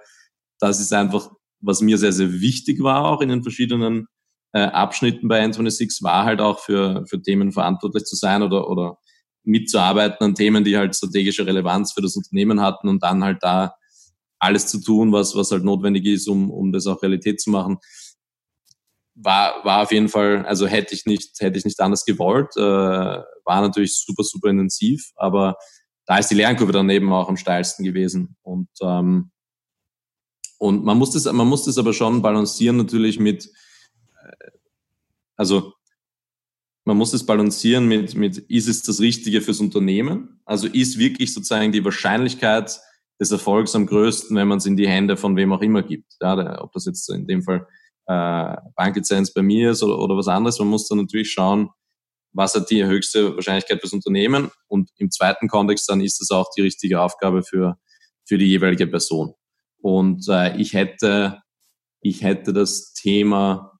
B: das ist einfach, was mir sehr, sehr wichtig war auch in den verschiedenen äh, Abschnitten bei N26, war halt auch für, für Themen verantwortlich zu sein oder, oder mitzuarbeiten an Themen, die halt strategische Relevanz für das Unternehmen hatten und dann halt da alles zu tun, was, was halt notwendig ist, um, um das auch Realität zu machen. War, war auf jeden Fall, also hätte ich nicht, hätte ich nicht anders gewollt, äh, war natürlich super, super intensiv, aber da ist die Lernkurve dann eben auch am steilsten gewesen. Und, ähm, und man muss das, man muss das aber schon balancieren natürlich mit, äh, also man muss das balancieren mit, mit, ist es das Richtige fürs Unternehmen? Also ist wirklich sozusagen die Wahrscheinlichkeit, des Erfolgs am größten, wenn man es in die Hände von wem auch immer gibt. Ja, ob das jetzt in dem Fall äh, Banklizenz bei mir ist oder, oder was anderes. Man muss dann natürlich schauen, was hat die höchste Wahrscheinlichkeit fürs Unternehmen und im zweiten Kontext dann ist es auch die richtige Aufgabe für, für die jeweilige Person. Und äh, ich hätte, ich hätte das Thema,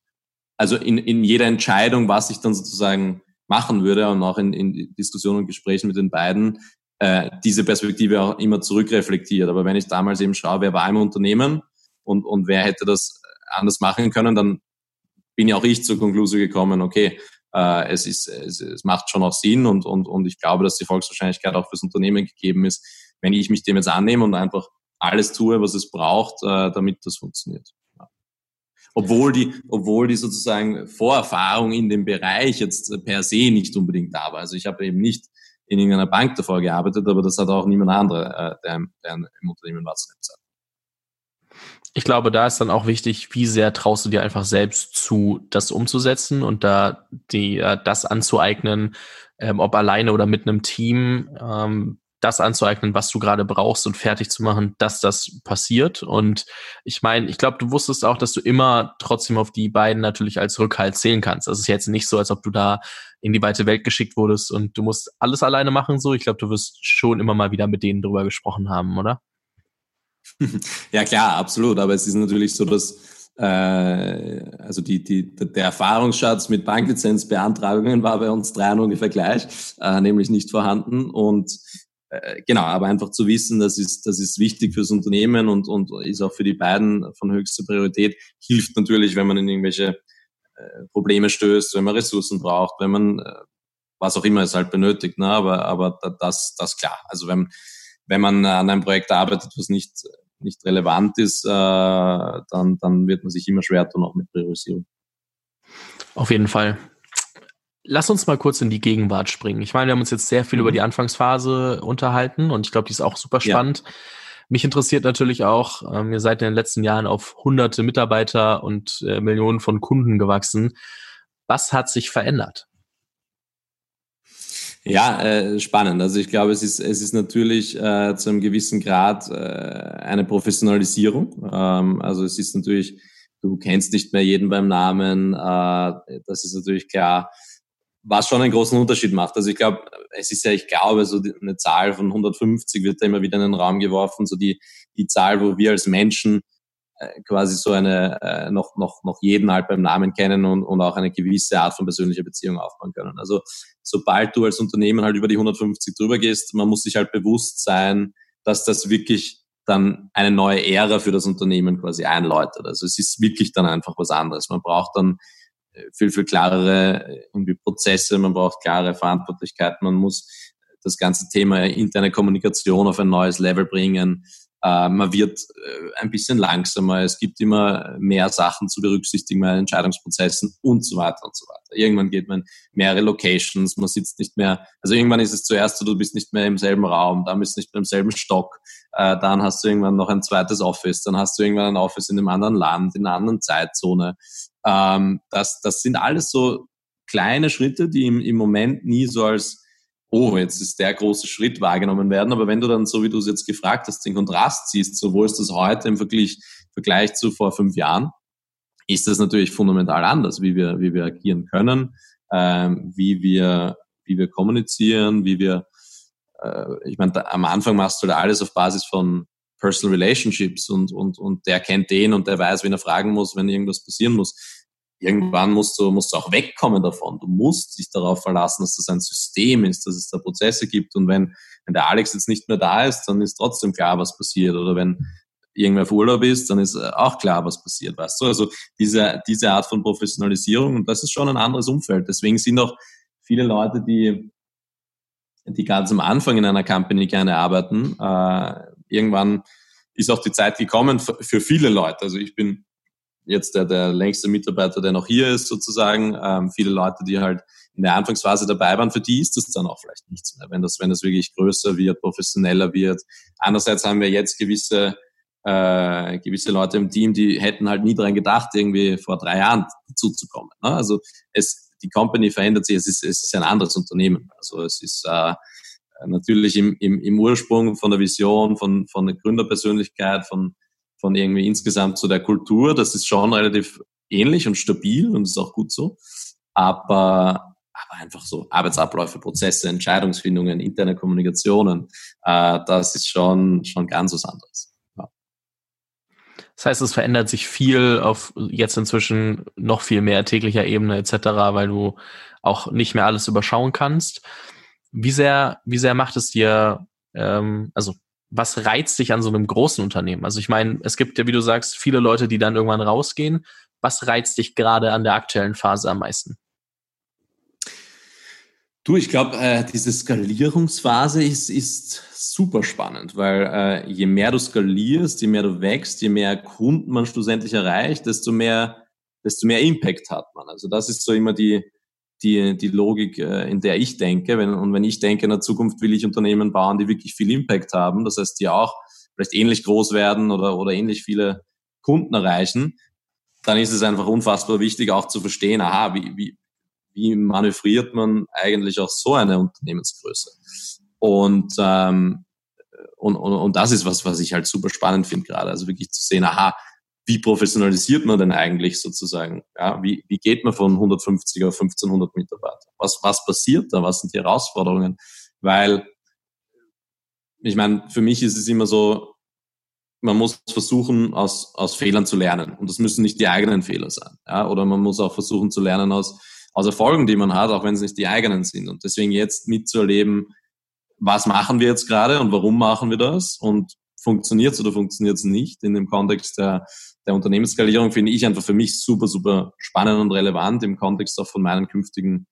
B: also in, in jeder Entscheidung, was ich dann sozusagen machen würde und auch in, in Diskussionen und Gesprächen mit den beiden, äh, diese Perspektive auch immer zurückreflektiert. Aber wenn ich damals eben schaue, wer war im Unternehmen und, und wer hätte das anders machen können, dann bin ja auch ich zur Konklusion gekommen, okay, äh, es, ist, es, es macht schon auch Sinn und, und, und ich glaube, dass die Volkswahrscheinlichkeit auch fürs Unternehmen gegeben ist, wenn ich mich dem jetzt annehme und einfach alles tue, was es braucht, äh, damit das funktioniert. Ja. Obwohl die, obwohl die sozusagen Vorerfahrung in dem Bereich jetzt per se nicht unbedingt da war. Also ich habe eben nicht in irgendeiner Bank davor gearbeitet, aber das hat auch niemand andere, äh, der, der im Unternehmen war.
A: Ich glaube, da ist dann auch wichtig, wie sehr traust du dir einfach selbst zu, das umzusetzen und da die, äh, das anzueignen, ähm, ob alleine oder mit einem Team, ähm, das anzueignen, was du gerade brauchst und fertig zu machen, dass das passiert. Und ich meine, ich glaube, du wusstest auch, dass du immer trotzdem auf die beiden natürlich als Rückhalt zählen kannst. Es ist jetzt nicht so, als ob du da in die weite Welt geschickt wurdest und du musst alles alleine machen. So, ich glaube, du wirst schon immer mal wieder mit denen drüber gesprochen haben, oder?
B: Ja klar, absolut. Aber es ist natürlich so, dass äh, also die, die, der Erfahrungsschatz mit Banklizenzbeantragungen war bei uns dreien ungefähr gleich, äh, nämlich nicht vorhanden. Und äh, genau, aber einfach zu wissen, das ist, das ist wichtig fürs Unternehmen und, und ist auch für die beiden von höchster Priorität, hilft natürlich, wenn man in irgendwelche äh, Probleme stößt, wenn man Ressourcen braucht, wenn man äh, was auch immer es halt benötigt. Ne? Aber, aber das, das klar. Also wenn, wenn man an einem Projekt arbeitet, was nicht, nicht relevant ist, dann, dann wird man sich immer schwer tun, auch mit Priorisierung.
A: Auf jeden Fall. Lass uns mal kurz in die Gegenwart springen. Ich meine, wir haben uns jetzt sehr viel mhm. über die Anfangsphase unterhalten und ich glaube, die ist auch super spannend. Ja. Mich interessiert natürlich auch, ähm, ihr seid in den letzten Jahren auf hunderte Mitarbeiter und äh, Millionen von Kunden gewachsen. Was hat sich verändert?
B: Ja, äh, spannend. Also ich glaube, es ist, es ist natürlich äh, zu einem gewissen Grad äh, eine Professionalisierung. Ähm, also es ist natürlich, du kennst nicht mehr jeden beim Namen. Äh, das ist natürlich klar, was schon einen großen Unterschied macht. Also ich glaube, es ist ja, ich glaube, so eine Zahl von 150 wird da immer wieder in den Raum geworfen, so die, die Zahl, wo wir als Menschen äh, quasi so eine äh, noch noch noch jeden halt beim Namen kennen und, und auch eine gewisse Art von persönlicher Beziehung aufbauen können. Also sobald du als Unternehmen halt über die 150 drüber gehst, man muss sich halt bewusst sein, dass das wirklich dann eine neue Ära für das Unternehmen quasi einläutet. Also es ist wirklich dann einfach was anderes. Man braucht dann viel, viel klarere äh, irgendwie Prozesse, man braucht klare Verantwortlichkeiten, man muss das ganze Thema interne Kommunikation auf ein neues Level bringen. Äh, man wird äh, ein bisschen langsamer, es gibt immer mehr Sachen zu berücksichtigen bei Entscheidungsprozessen und so weiter und so weiter. Irgendwann geht man mehrere Locations, man sitzt nicht mehr, also irgendwann ist es zuerst so, du bist nicht mehr im selben Raum, dann bist du nicht mehr im selben Stock, äh, dann hast du irgendwann noch ein zweites Office, dann hast du irgendwann ein Office in einem anderen Land, in einer anderen Zeitzone. Ähm, das, das sind alles so kleine Schritte, die im, im Moment nie so als oh, jetzt ist der große Schritt wahrgenommen werden. Aber wenn du dann, so wie du es jetzt gefragt hast, den Kontrast siehst, so wo ist das heute im Vergleich, Vergleich zu vor fünf Jahren, ist das natürlich fundamental anders, wie wir, wie wir agieren können, ähm, wie wir, wie wir kommunizieren, wie wir, äh, ich meine, am Anfang machst du da alles auf Basis von Personal Relationships und, und, und der kennt den und der weiß, wen er fragen muss, wenn irgendwas passieren muss irgendwann musst du, musst du auch wegkommen davon. Du musst dich darauf verlassen, dass das ein System ist, dass es da Prozesse gibt. Und wenn, wenn der Alex jetzt nicht mehr da ist, dann ist trotzdem klar, was passiert. Oder wenn irgendwer auf Urlaub ist, dann ist auch klar, was passiert, weißt du? Also diese, diese Art von Professionalisierung, und das ist schon ein anderes Umfeld. Deswegen sind auch viele Leute, die, die ganz am Anfang in einer Company gerne arbeiten, äh, irgendwann ist auch die Zeit gekommen für viele Leute. Also ich bin jetzt der, der längste Mitarbeiter, der noch hier ist, sozusagen. Ähm, viele Leute, die halt in der Anfangsphase dabei waren, für die ist das dann auch vielleicht nichts mehr, wenn das, wenn das wirklich größer wird, professioneller wird. Andererseits haben wir jetzt gewisse, äh, gewisse Leute im Team, die hätten halt nie dran gedacht, irgendwie vor drei Jahren dazuzukommen. Ne? Also es, die Company verändert sich, es ist, es ist ein anderes Unternehmen. Also es ist äh, natürlich im, im, im Ursprung von der Vision, von, von der Gründerpersönlichkeit, von von irgendwie insgesamt zu der Kultur. Das ist schon relativ ähnlich und stabil und ist auch gut so. Aber, aber einfach so Arbeitsabläufe, Prozesse, Entscheidungsfindungen, interne Kommunikationen, äh, das ist schon, schon ganz was anderes. Ja.
A: Das heißt, es verändert sich viel auf jetzt inzwischen noch viel mehr täglicher Ebene etc., weil du auch nicht mehr alles überschauen kannst. Wie sehr, wie sehr macht es dir, ähm, also was reizt dich an so einem großen Unternehmen? Also ich meine, es gibt ja, wie du sagst, viele Leute, die dann irgendwann rausgehen. Was reizt dich gerade an der aktuellen Phase am meisten?
B: Du, ich glaube, äh, diese Skalierungsphase ist, ist super spannend, weil äh, je mehr du skalierst, je mehr du wächst, je mehr Kunden man schlussendlich erreicht, desto mehr, desto mehr Impact hat man. Also das ist so immer die, die, die Logik, äh, in der ich denke. Wenn, und wenn ich denke, in der Zukunft will ich Unternehmen bauen, die wirklich viel Impact haben, das heißt, die auch vielleicht ähnlich groß werden oder, oder ähnlich viele Kunden erreichen, dann ist es einfach unfassbar wichtig, auch zu verstehen, aha, wie, wie, wie manövriert man eigentlich auch so eine Unternehmensgröße? Und, ähm, und, und, und das ist was, was ich halt super spannend finde gerade. Also wirklich zu sehen, aha, wie professionalisiert man denn eigentlich sozusagen? Ja, wie, wie geht man von 150 auf 1500 Mitarbeiter? Was, was passiert da? Was sind die Herausforderungen? Weil, ich meine, für mich ist es immer so, man muss versuchen, aus, aus Fehlern zu lernen. Und das müssen nicht die eigenen Fehler sein. Ja? Oder man muss auch versuchen zu lernen aus, aus Erfolgen, die man hat, auch wenn es nicht die eigenen sind. Und deswegen jetzt mitzuerleben, was machen wir jetzt gerade und warum machen wir das und funktioniert es oder funktioniert es nicht in dem Kontext der, der Unternehmensskalierung finde ich einfach für mich super, super spannend und relevant im Kontext auch von meinen künftigen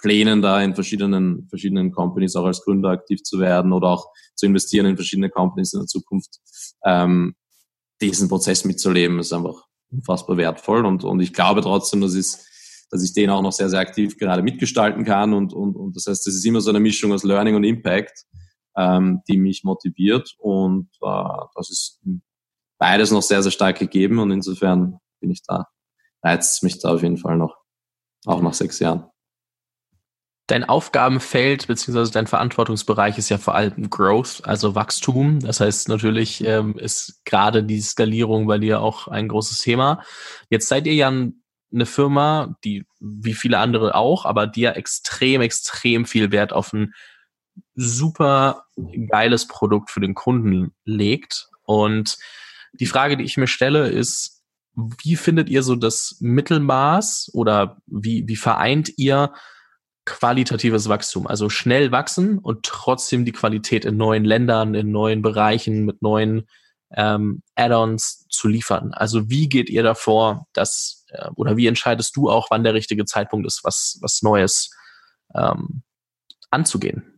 B: Plänen da in verschiedenen, verschiedenen Companies auch als Gründer aktiv zu werden oder auch zu investieren in verschiedene Companies in der Zukunft. Ähm, diesen Prozess mitzuleben ist einfach unfassbar wertvoll und, und ich glaube trotzdem, dass, ist, dass ich den auch noch sehr, sehr aktiv gerade mitgestalten kann und, und, und das heißt, es ist immer so eine Mischung aus Learning und Impact, ähm, die mich motiviert und äh, das ist beides noch sehr, sehr stark gegeben und insofern bin ich da, reizt mich da auf jeden Fall noch, auch nach sechs Jahren.
A: Dein Aufgabenfeld beziehungsweise dein Verantwortungsbereich ist ja vor allem Growth, also Wachstum. Das heißt, natürlich ähm, ist gerade die Skalierung bei dir auch ein großes Thema. Jetzt seid ihr ja eine Firma, die wie viele andere auch, aber die ja extrem, extrem viel Wert auf ein super geiles Produkt für den Kunden legt. Und die Frage, die ich mir stelle, ist, wie findet ihr so das Mittelmaß oder wie, wie vereint ihr qualitatives Wachstum, also schnell wachsen und trotzdem die Qualität in neuen Ländern, in neuen Bereichen, mit neuen ähm, Add-ons zu liefern. Also wie geht ihr davor, dass äh, oder wie entscheidest du auch, wann der richtige Zeitpunkt ist, was was Neues ähm, anzugehen?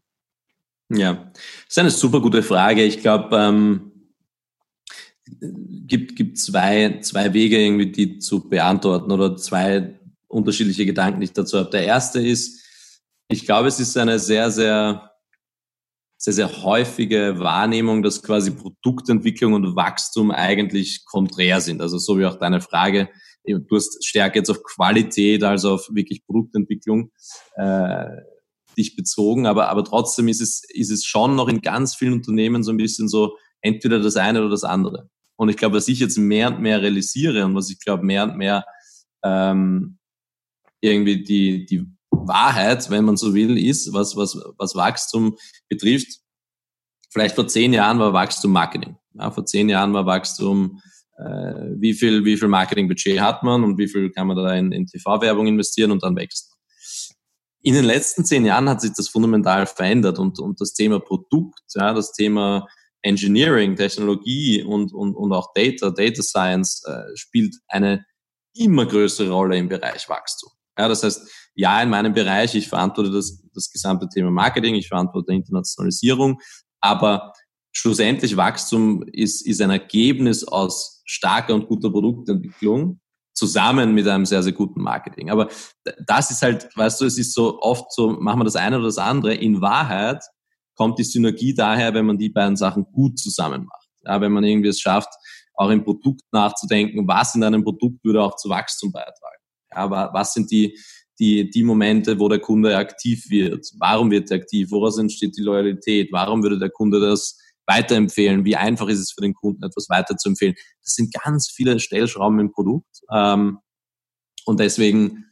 B: Ja, das ist eine super gute Frage. Ich glaube, ähm, gibt gibt zwei zwei Wege irgendwie die zu beantworten oder zwei unterschiedliche Gedanken, die ich dazu habe. Der erste ist ich glaube, es ist eine sehr, sehr, sehr, sehr häufige Wahrnehmung, dass quasi Produktentwicklung und Wachstum eigentlich konträr sind. Also so wie auch deine Frage, du hast stärker jetzt auf Qualität als auf wirklich Produktentwicklung äh, dich bezogen, aber, aber trotzdem ist es, ist es schon noch in ganz vielen Unternehmen so ein bisschen so, entweder das eine oder das andere. Und ich glaube, was ich jetzt mehr und mehr realisiere und was ich glaube mehr und mehr ähm, irgendwie die, die Wahrheit, wenn man so will, ist, was, was, was Wachstum betrifft. Vielleicht vor zehn Jahren war Wachstum Marketing. Ja, vor zehn Jahren war Wachstum, äh, wie viel, wie viel Marketingbudget hat man und wie viel kann man da in, in TV-Werbung investieren und dann wächst. In den letzten zehn Jahren hat sich das fundamental verändert und, und das Thema Produkt, ja, das Thema Engineering, Technologie und, und, und auch Data, Data Science äh, spielt eine immer größere Rolle im Bereich Wachstum. Ja, das heißt, ja, in meinem Bereich, ich verantworte das, das gesamte Thema Marketing, ich verantworte Internationalisierung, aber schlussendlich Wachstum ist, ist ein Ergebnis aus starker und guter Produktentwicklung zusammen mit einem sehr, sehr guten Marketing. Aber das ist halt, weißt du, es ist so oft so, machen wir das eine oder das andere. In Wahrheit kommt die Synergie daher, wenn man die beiden Sachen gut zusammen macht. Ja, wenn man irgendwie es schafft, auch im Produkt nachzudenken, was in einem Produkt würde auch zu Wachstum beitragen. Ja, was sind die, die, die Momente, wo der Kunde aktiv wird. Warum wird er aktiv? Woraus entsteht die Loyalität? Warum würde der Kunde das weiterempfehlen? Wie einfach ist es für den Kunden, etwas weiterzuempfehlen? Das sind ganz viele Stellschrauben im Produkt. Ähm, und deswegen,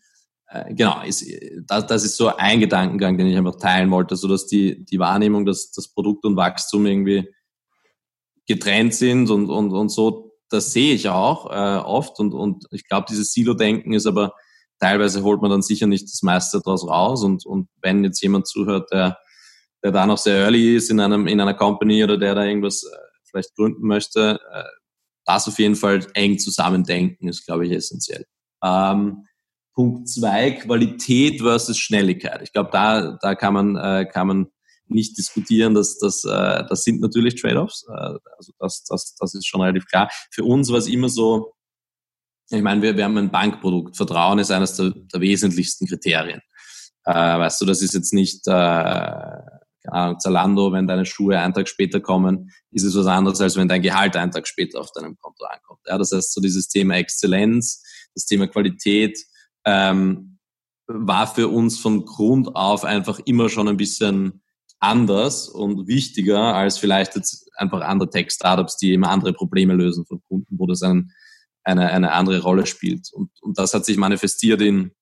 B: äh, genau, ist, das, das ist so ein Gedankengang, den ich einfach teilen wollte, so dass die, die Wahrnehmung, dass das Produkt und Wachstum irgendwie getrennt sind und, und, und so, das sehe ich auch äh, oft und, und ich glaube, dieses Silo-Denken ist aber teilweise holt man dann sicher nicht das meiste daraus raus. Und, und wenn jetzt jemand zuhört, der, der da noch sehr early ist in einem, in einer Company oder der da irgendwas äh, vielleicht gründen möchte, äh, das auf jeden Fall eng zusammendenken ist, glaube ich, essentiell. Ähm, Punkt zwei, Qualität versus Schnelligkeit. Ich glaube, da, da kann man, äh, kann man nicht diskutieren, dass das, äh, das sind natürlich Trade-offs. Äh, also das, das, das ist schon relativ klar. Für uns war es immer so, ich meine, wir, wir haben ein Bankprodukt. Vertrauen ist eines der, der wesentlichsten Kriterien. Äh, weißt du, das ist jetzt nicht äh, Ahnung, Zalando, wenn deine Schuhe einen Tag später kommen, ist es was anderes, als wenn dein Gehalt einen Tag später auf deinem Konto ankommt. Ja, das heißt, so dieses Thema Exzellenz, das Thema Qualität ähm, war für uns von Grund auf einfach immer schon ein bisschen anders und wichtiger als vielleicht jetzt einfach andere Tech-Startups, die immer andere Probleme lösen von Kunden, wo das ein eine, eine andere Rolle spielt. Und, und das hat sich manifestiert in,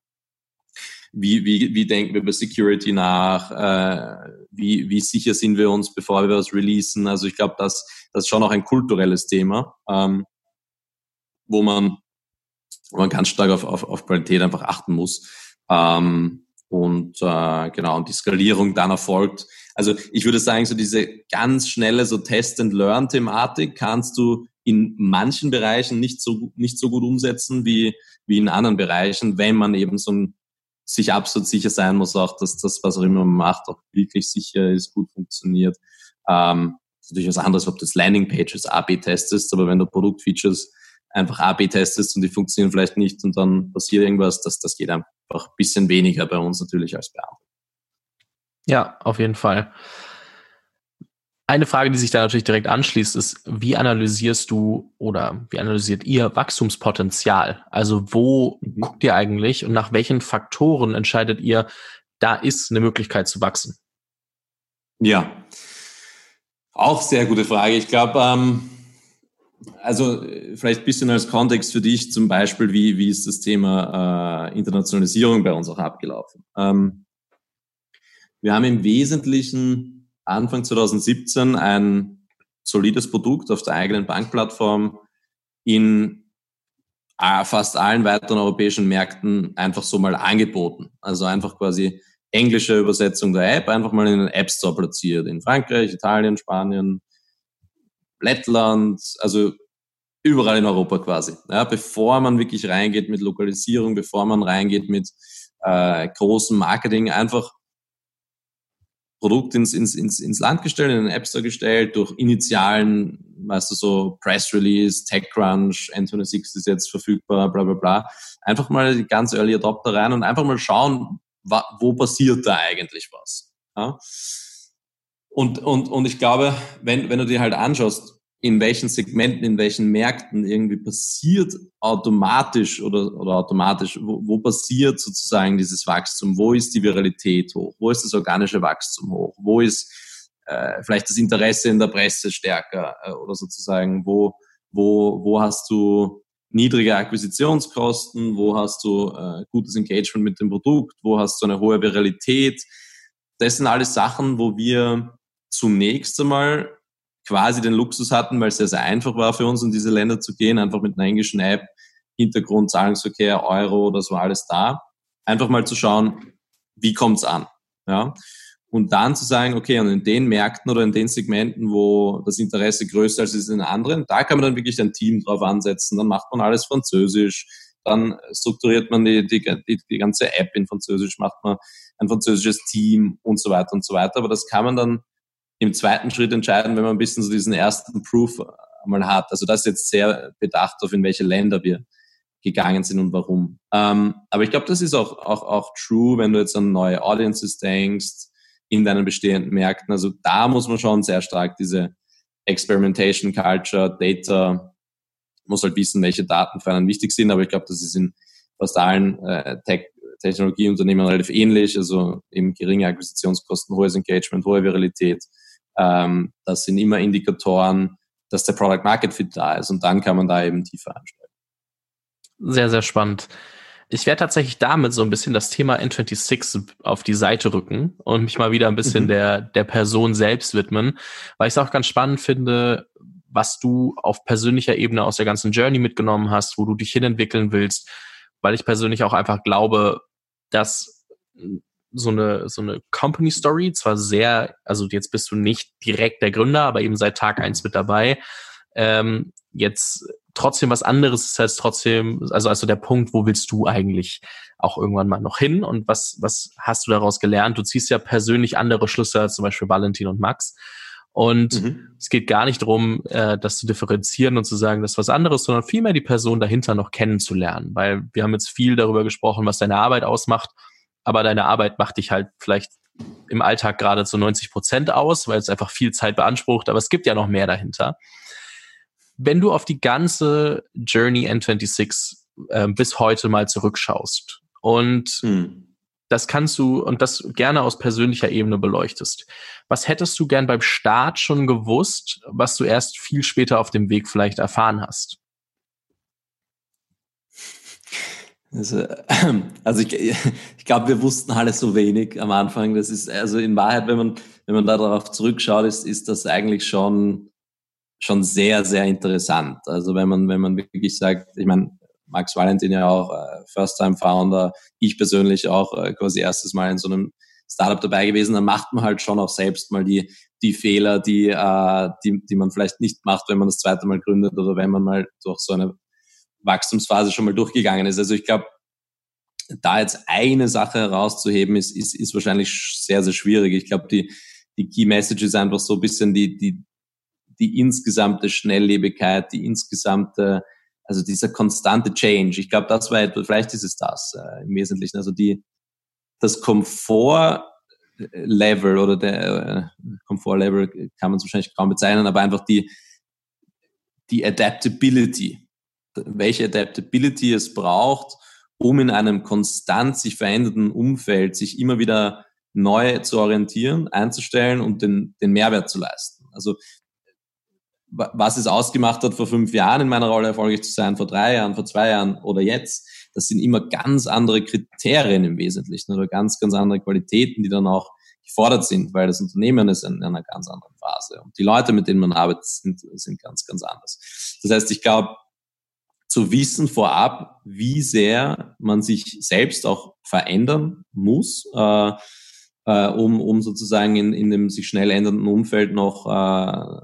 B: wie, wie, wie denken wir über Security nach, äh, wie, wie sicher sind wir uns, bevor wir was releasen. Also ich glaube, das, das ist schon auch ein kulturelles Thema, ähm, wo, man, wo man ganz stark auf, auf, auf Qualität einfach achten muss. Ähm, und äh, genau, und die Skalierung dann erfolgt. Also ich würde sagen, so diese ganz schnelle so Test-and-Learn-Thematik kannst du in manchen Bereichen nicht so, nicht so gut umsetzen wie, wie in anderen Bereichen, wenn man eben so ein, sich absolut sicher sein muss, auch dass das, was auch immer man macht, auch wirklich sicher ist, gut funktioniert. Ähm, ist natürlich was anderes, ob du das Landingpages AB testest, aber wenn du Produktfeatures einfach AB testest und die funktionieren vielleicht nicht und dann passiert irgendwas, das, das geht einfach ein bisschen weniger bei uns natürlich als bei anderen.
A: Ja, auf jeden Fall. Eine Frage, die sich da natürlich direkt anschließt, ist, wie analysierst du oder wie analysiert ihr Wachstumspotenzial? Also wo mhm. guckt ihr eigentlich und nach welchen Faktoren entscheidet ihr, da ist eine Möglichkeit zu wachsen?
B: Ja, auch sehr gute Frage. Ich glaube, ähm, also vielleicht ein bisschen als Kontext für dich zum Beispiel, wie, wie ist das Thema äh, Internationalisierung bei uns auch abgelaufen? Ähm, wir haben im Wesentlichen Anfang 2017 ein solides Produkt auf der eigenen Bankplattform in äh, fast allen weiteren europäischen Märkten einfach so mal angeboten. Also einfach quasi englische Übersetzung der App einfach mal in den App Store platziert. In Frankreich, Italien, Spanien, Lettland, also überall in Europa quasi. Ja, bevor man wirklich reingeht mit Lokalisierung, bevor man reingeht mit äh, großem Marketing, einfach Produkt ins, ins, ins, ins Land gestellt, in den App Store gestellt, durch initialen, weißt du, so Press Release, TechCrunch, N26 ist jetzt verfügbar, bla bla bla. Einfach mal die ganz Early Adopter rein und einfach mal schauen, wo passiert da eigentlich was. Ja? Und, und, und ich glaube, wenn, wenn du dir halt anschaust, in welchen Segmenten, in welchen Märkten irgendwie passiert automatisch oder, oder automatisch, wo, wo passiert sozusagen dieses Wachstum, wo ist die Viralität hoch, wo ist das organische Wachstum hoch, wo ist äh, vielleicht das Interesse in der Presse stärker äh, oder sozusagen, wo, wo, wo hast du niedrige Akquisitionskosten, wo hast du äh, gutes Engagement mit dem Produkt, wo hast du eine hohe Viralität. Das sind alles Sachen, wo wir zunächst einmal quasi den Luxus hatten, weil es sehr, sehr einfach war für uns, in diese Länder zu gehen, einfach mit einer englischen App, Hintergrund, Zahlungsverkehr, Euro, das war alles da. Einfach mal zu schauen, wie kommt's an? Ja. Und dann zu sagen, okay, und in den Märkten oder in den Segmenten, wo das Interesse größer ist als in anderen, da kann man dann wirklich ein Team drauf ansetzen. Dann macht man alles Französisch, dann strukturiert man die, die, die, die ganze App in Französisch, macht man ein französisches Team und so weiter und so weiter. Aber das kann man dann im zweiten Schritt entscheiden, wenn man ein bisschen so diesen ersten Proof einmal hat. Also das ist jetzt sehr bedacht auf, in welche Länder wir gegangen sind und warum. Ähm, aber ich glaube, das ist auch, auch, auch true, wenn du jetzt an neue Audiences denkst, in deinen bestehenden Märkten. Also da muss man schon sehr stark diese Experimentation Culture, Data, muss halt wissen, welche Daten für einen wichtig sind, aber ich glaube, das ist in fast allen äh, Tech Technologieunternehmen relativ ähnlich, also eben geringe Akquisitionskosten, hohes Engagement, hohe Viralität, ähm, das sind immer Indikatoren, dass der Product Market Fit da ist und dann kann man da eben tiefer einsteigen.
A: Sehr, sehr spannend. Ich werde tatsächlich damit so ein bisschen das Thema N26 auf die Seite rücken und mich mal wieder ein bisschen mhm. der, der Person selbst widmen, weil ich es auch ganz spannend finde, was du auf persönlicher Ebene aus der ganzen Journey mitgenommen hast, wo du dich hinentwickeln willst, weil ich persönlich auch einfach glaube, dass so eine, so eine Company Story, zwar sehr, also jetzt bist du nicht direkt der Gründer, aber eben seit Tag eins mit dabei, ähm, jetzt trotzdem was anderes ist als trotzdem, also also der Punkt, wo willst du eigentlich auch irgendwann mal noch hin und was, was hast du daraus gelernt? Du ziehst ja persönlich andere Schlüsse als zum Beispiel Valentin und Max. Und mhm. es geht gar nicht darum, äh, das zu differenzieren und zu sagen, das ist was anderes, sondern vielmehr die Person dahinter noch kennenzulernen. Weil wir haben jetzt viel darüber gesprochen, was deine Arbeit ausmacht aber deine Arbeit macht dich halt vielleicht im Alltag gerade zu 90 Prozent aus, weil es einfach viel Zeit beansprucht, aber es gibt ja noch mehr dahinter. Wenn du auf die ganze Journey N26 äh, bis heute mal zurückschaust und hm. das kannst du und das gerne aus persönlicher Ebene beleuchtest, was hättest du gern beim Start schon gewusst, was du erst viel später auf dem Weg vielleicht erfahren hast?
B: Also, also ich, ich glaube, wir wussten alle so wenig am Anfang. Das ist also in Wahrheit, wenn man wenn man darauf zurückschaut, ist ist das eigentlich schon schon sehr sehr interessant. Also wenn man wenn man wirklich sagt, ich meine Max Valentin ja auch äh, First Time Founder, ich persönlich auch äh, quasi erstes Mal in so einem Startup dabei gewesen, dann macht man halt schon auch selbst mal die die Fehler, die äh, die die man vielleicht nicht macht, wenn man das zweite Mal gründet oder wenn man mal durch so eine Wachstumsphase schon mal durchgegangen ist. Also ich glaube, da jetzt eine Sache herauszuheben, ist, ist, ist wahrscheinlich sehr, sehr schwierig. Ich glaube, die, die Key Message ist einfach so ein bisschen die, die, die insgesamte Schnelllebigkeit, die insgesamte, also dieser konstante Change. Ich glaube, das war etwas, vielleicht ist es das äh, im Wesentlichen. Also die, das Komfort-Level oder der äh, Komfort-Level kann man es wahrscheinlich kaum bezeichnen, aber einfach die, die Adaptability welche Adaptability es braucht, um in einem konstant sich verändernden Umfeld sich immer wieder neu zu orientieren, einzustellen und den, den Mehrwert zu leisten. Also was es ausgemacht hat, vor fünf Jahren in meiner Rolle erfolgreich zu sein, vor drei Jahren, vor zwei Jahren oder jetzt, das sind immer ganz andere Kriterien im Wesentlichen oder ganz, ganz andere Qualitäten, die dann auch gefordert sind, weil das Unternehmen ist in, einer ganz anderen Phase und die Leute, mit denen man arbeitet, sind, sind ganz, ganz anders. Das heißt, ich glaube, zu wissen vorab, wie sehr man sich selbst auch verändern muss, äh, äh, um, um sozusagen in, in dem sich schnell ändernden Umfeld noch, äh,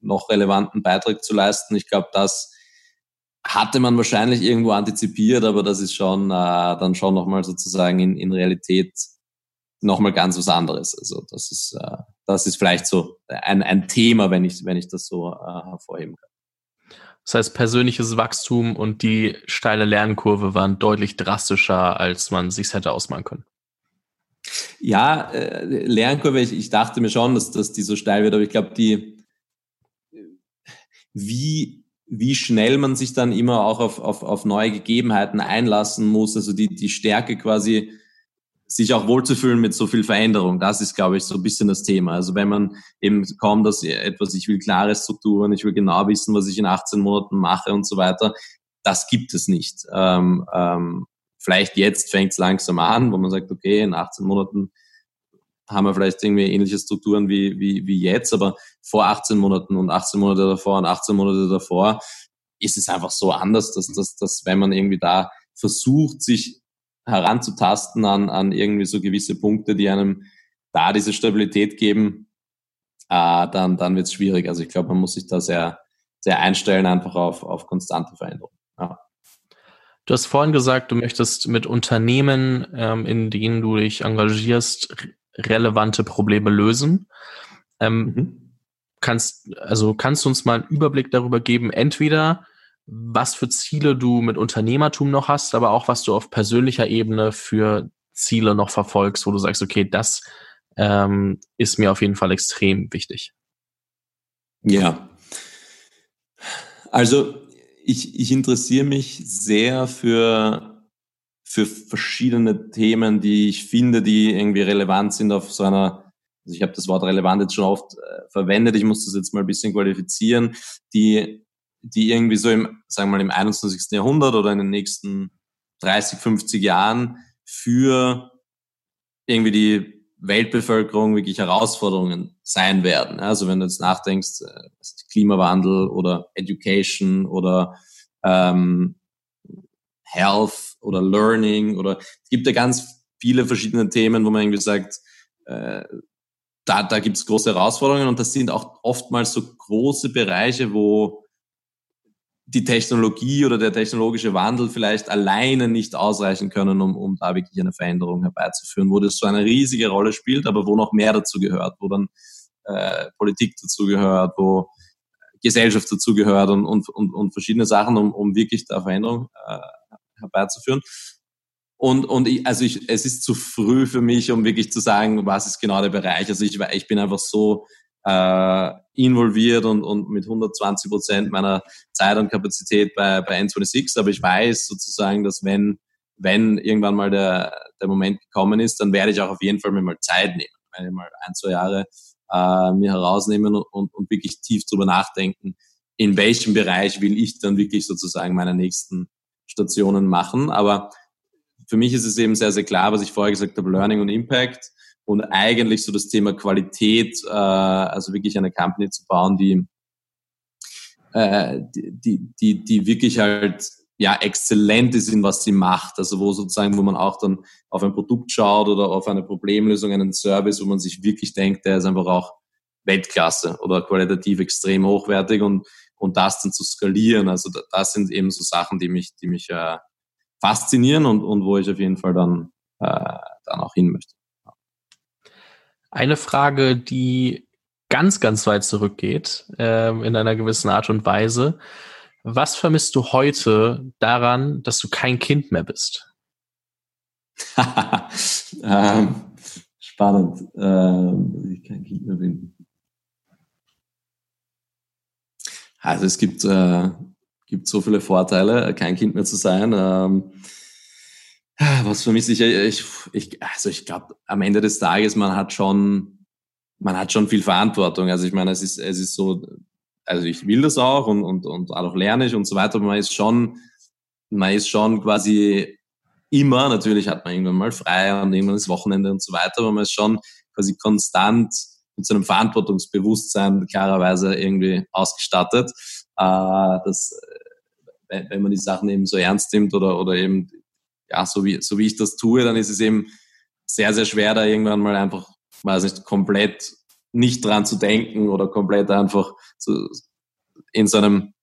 B: noch relevanten Beitrag zu leisten. Ich glaube, das hatte man wahrscheinlich irgendwo antizipiert, aber das ist schon äh, dann schon nochmal sozusagen in, in Realität nochmal ganz was anderes. Also das ist, äh, das ist vielleicht so ein, ein Thema, wenn ich, wenn ich das so äh, hervorheben kann.
A: Das heißt, persönliches Wachstum und die steile Lernkurve waren deutlich drastischer, als man sich hätte ausmalen können.
B: Ja, äh, Lernkurve, ich, ich dachte mir schon, dass, dass die so steil wird, aber ich glaube, die, wie, wie schnell man sich dann immer auch auf, auf, auf neue Gegebenheiten einlassen muss, also die, die Stärke quasi, sich auch wohlzufühlen mit so viel Veränderung. Das ist, glaube ich, so ein bisschen das Thema. Also wenn man eben kaum das etwas, ich will klare Strukturen, ich will genau wissen, was ich in 18 Monaten mache und so weiter, das gibt es nicht. Ähm, ähm, vielleicht jetzt fängt es langsam an, wo man sagt, okay, in 18 Monaten haben wir vielleicht irgendwie ähnliche Strukturen wie, wie, wie jetzt, aber vor 18 Monaten und 18 Monate davor und 18 Monate davor ist es einfach so anders, dass, dass, dass wenn man irgendwie da versucht, sich heranzutasten an, an irgendwie so gewisse Punkte, die einem da diese Stabilität geben, äh, dann, dann wird es schwierig. Also ich glaube, man muss sich da sehr, sehr einstellen, einfach auf, auf konstante Veränderung. Ja.
A: Du hast vorhin gesagt, du möchtest mit Unternehmen, ähm, in denen du dich engagierst, relevante Probleme lösen. Ähm, mhm. Kannst, also kannst du uns mal einen Überblick darüber geben, entweder was für Ziele du mit Unternehmertum noch hast, aber auch was du auf persönlicher Ebene für Ziele noch verfolgst, wo du sagst, okay, das ähm, ist mir auf jeden Fall extrem wichtig.
B: Ja. Also ich, ich interessiere mich sehr für, für verschiedene Themen, die ich finde, die irgendwie relevant sind auf so einer, also ich habe das Wort relevant jetzt schon oft äh, verwendet, ich muss das jetzt mal ein bisschen qualifizieren, die die irgendwie so im, sagen wir mal, im 21. Jahrhundert oder in den nächsten 30, 50 Jahren für irgendwie die Weltbevölkerung wirklich Herausforderungen sein werden. Also wenn du jetzt nachdenkst, äh, Klimawandel oder Education oder ähm, Health oder Learning oder es gibt ja ganz viele verschiedene Themen, wo man irgendwie sagt, äh, da, da gibt es große Herausforderungen und das sind auch oftmals so große Bereiche, wo die Technologie oder der technologische Wandel vielleicht alleine nicht ausreichen können, um, um da wirklich eine Veränderung herbeizuführen, wo das so eine riesige Rolle spielt, aber wo noch mehr dazu gehört, wo dann äh, Politik dazu gehört, wo Gesellschaft dazu gehört und, und, und, und verschiedene Sachen, um, um wirklich da Veränderung äh, herbeizuführen. Und, und ich, also ich, es ist zu früh für mich, um wirklich zu sagen, was ist genau der Bereich. Also ich, ich bin einfach so äh, involviert und, und mit 120 Prozent meiner Zeit und Kapazität bei, bei N26. Aber ich weiß sozusagen, dass wenn, wenn irgendwann mal der, der Moment gekommen ist, dann werde ich auch auf jeden Fall mir mal Zeit nehmen. Werde ich mal ein, zwei Jahre äh, mir herausnehmen und, und, und wirklich tief drüber nachdenken, in welchem Bereich will ich dann wirklich sozusagen meine nächsten Stationen machen. Aber für mich ist es eben sehr, sehr klar, was ich vorher gesagt habe, Learning und Impact und eigentlich so das Thema Qualität, äh, also wirklich eine Company zu bauen, die, äh, die, die, die wirklich halt ja exzellent ist in was sie macht, also wo sozusagen, wo man auch dann auf ein Produkt schaut oder auf eine Problemlösung, einen Service, wo man sich wirklich denkt, der ist einfach auch Weltklasse oder qualitativ extrem hochwertig und und das dann zu skalieren, also das sind eben so Sachen, die mich, die mich äh, faszinieren und, und wo ich auf jeden Fall dann, äh, dann auch hin möchte.
A: Eine Frage, die ganz, ganz weit zurückgeht, äh, in einer gewissen Art und Weise. Was vermisst du heute daran, dass du kein Kind mehr bist?
B: ähm, spannend, ähm, dass ich kein Kind mehr bin. Also es gibt, äh, gibt so viele Vorteile, kein Kind mehr zu sein. Ähm, Was vermisse ich, ich, ich also ich glaube, am Ende des Tages, man hat schon, man hat schon viel Verantwortung. Also ich meine, es ist, es ist so, also ich will das auch und, und, und auch lerne ich und so weiter, man ist schon, man ist schon quasi immer, natürlich hat man irgendwann mal frei und irgendwann ist Wochenende und so weiter, aber man ist schon quasi konstant mit so einem Verantwortungsbewusstsein klarerweise irgendwie ausgestattet, äh, dass äh, wenn man die Sachen eben so ernst nimmt oder, oder eben, ja, so wie, so wie ich das tue, dann ist es eben sehr, sehr schwer, da irgendwann mal einfach, weiß nicht, komplett nicht dran zu denken oder komplett einfach zu, in so einem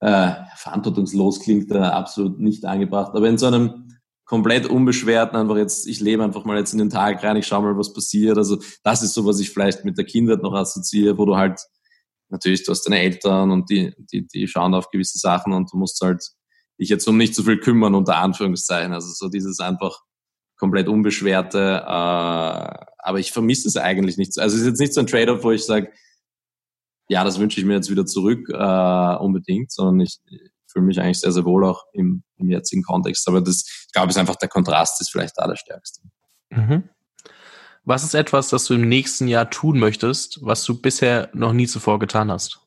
B: äh, verantwortungslos klingt da absolut nicht angebracht, aber in so einem komplett unbeschwerten, einfach jetzt, ich lebe einfach mal jetzt in den Tag rein, ich schaue mal, was passiert. Also das ist so, was ich vielleicht mit der Kindheit noch assoziiere, wo du halt, natürlich, du hast deine Eltern und die, die, die schauen auf gewisse Sachen und du musst halt dich jetzt um nicht so viel kümmern, unter Anführungszeichen. Also so dieses einfach komplett unbeschwerte, äh, aber ich vermisse es eigentlich nicht. Also es ist jetzt nicht so ein Trade-off, wo ich sage, ja, das wünsche ich mir jetzt wieder zurück äh, unbedingt, sondern ich, fühle mich eigentlich sehr, sehr wohl auch im, im jetzigen Kontext. Aber das, ich glaube, ist einfach der Kontrast ist vielleicht da der stärkste. Mhm.
A: Was ist etwas, das du im nächsten Jahr tun möchtest, was du bisher noch nie zuvor getan hast?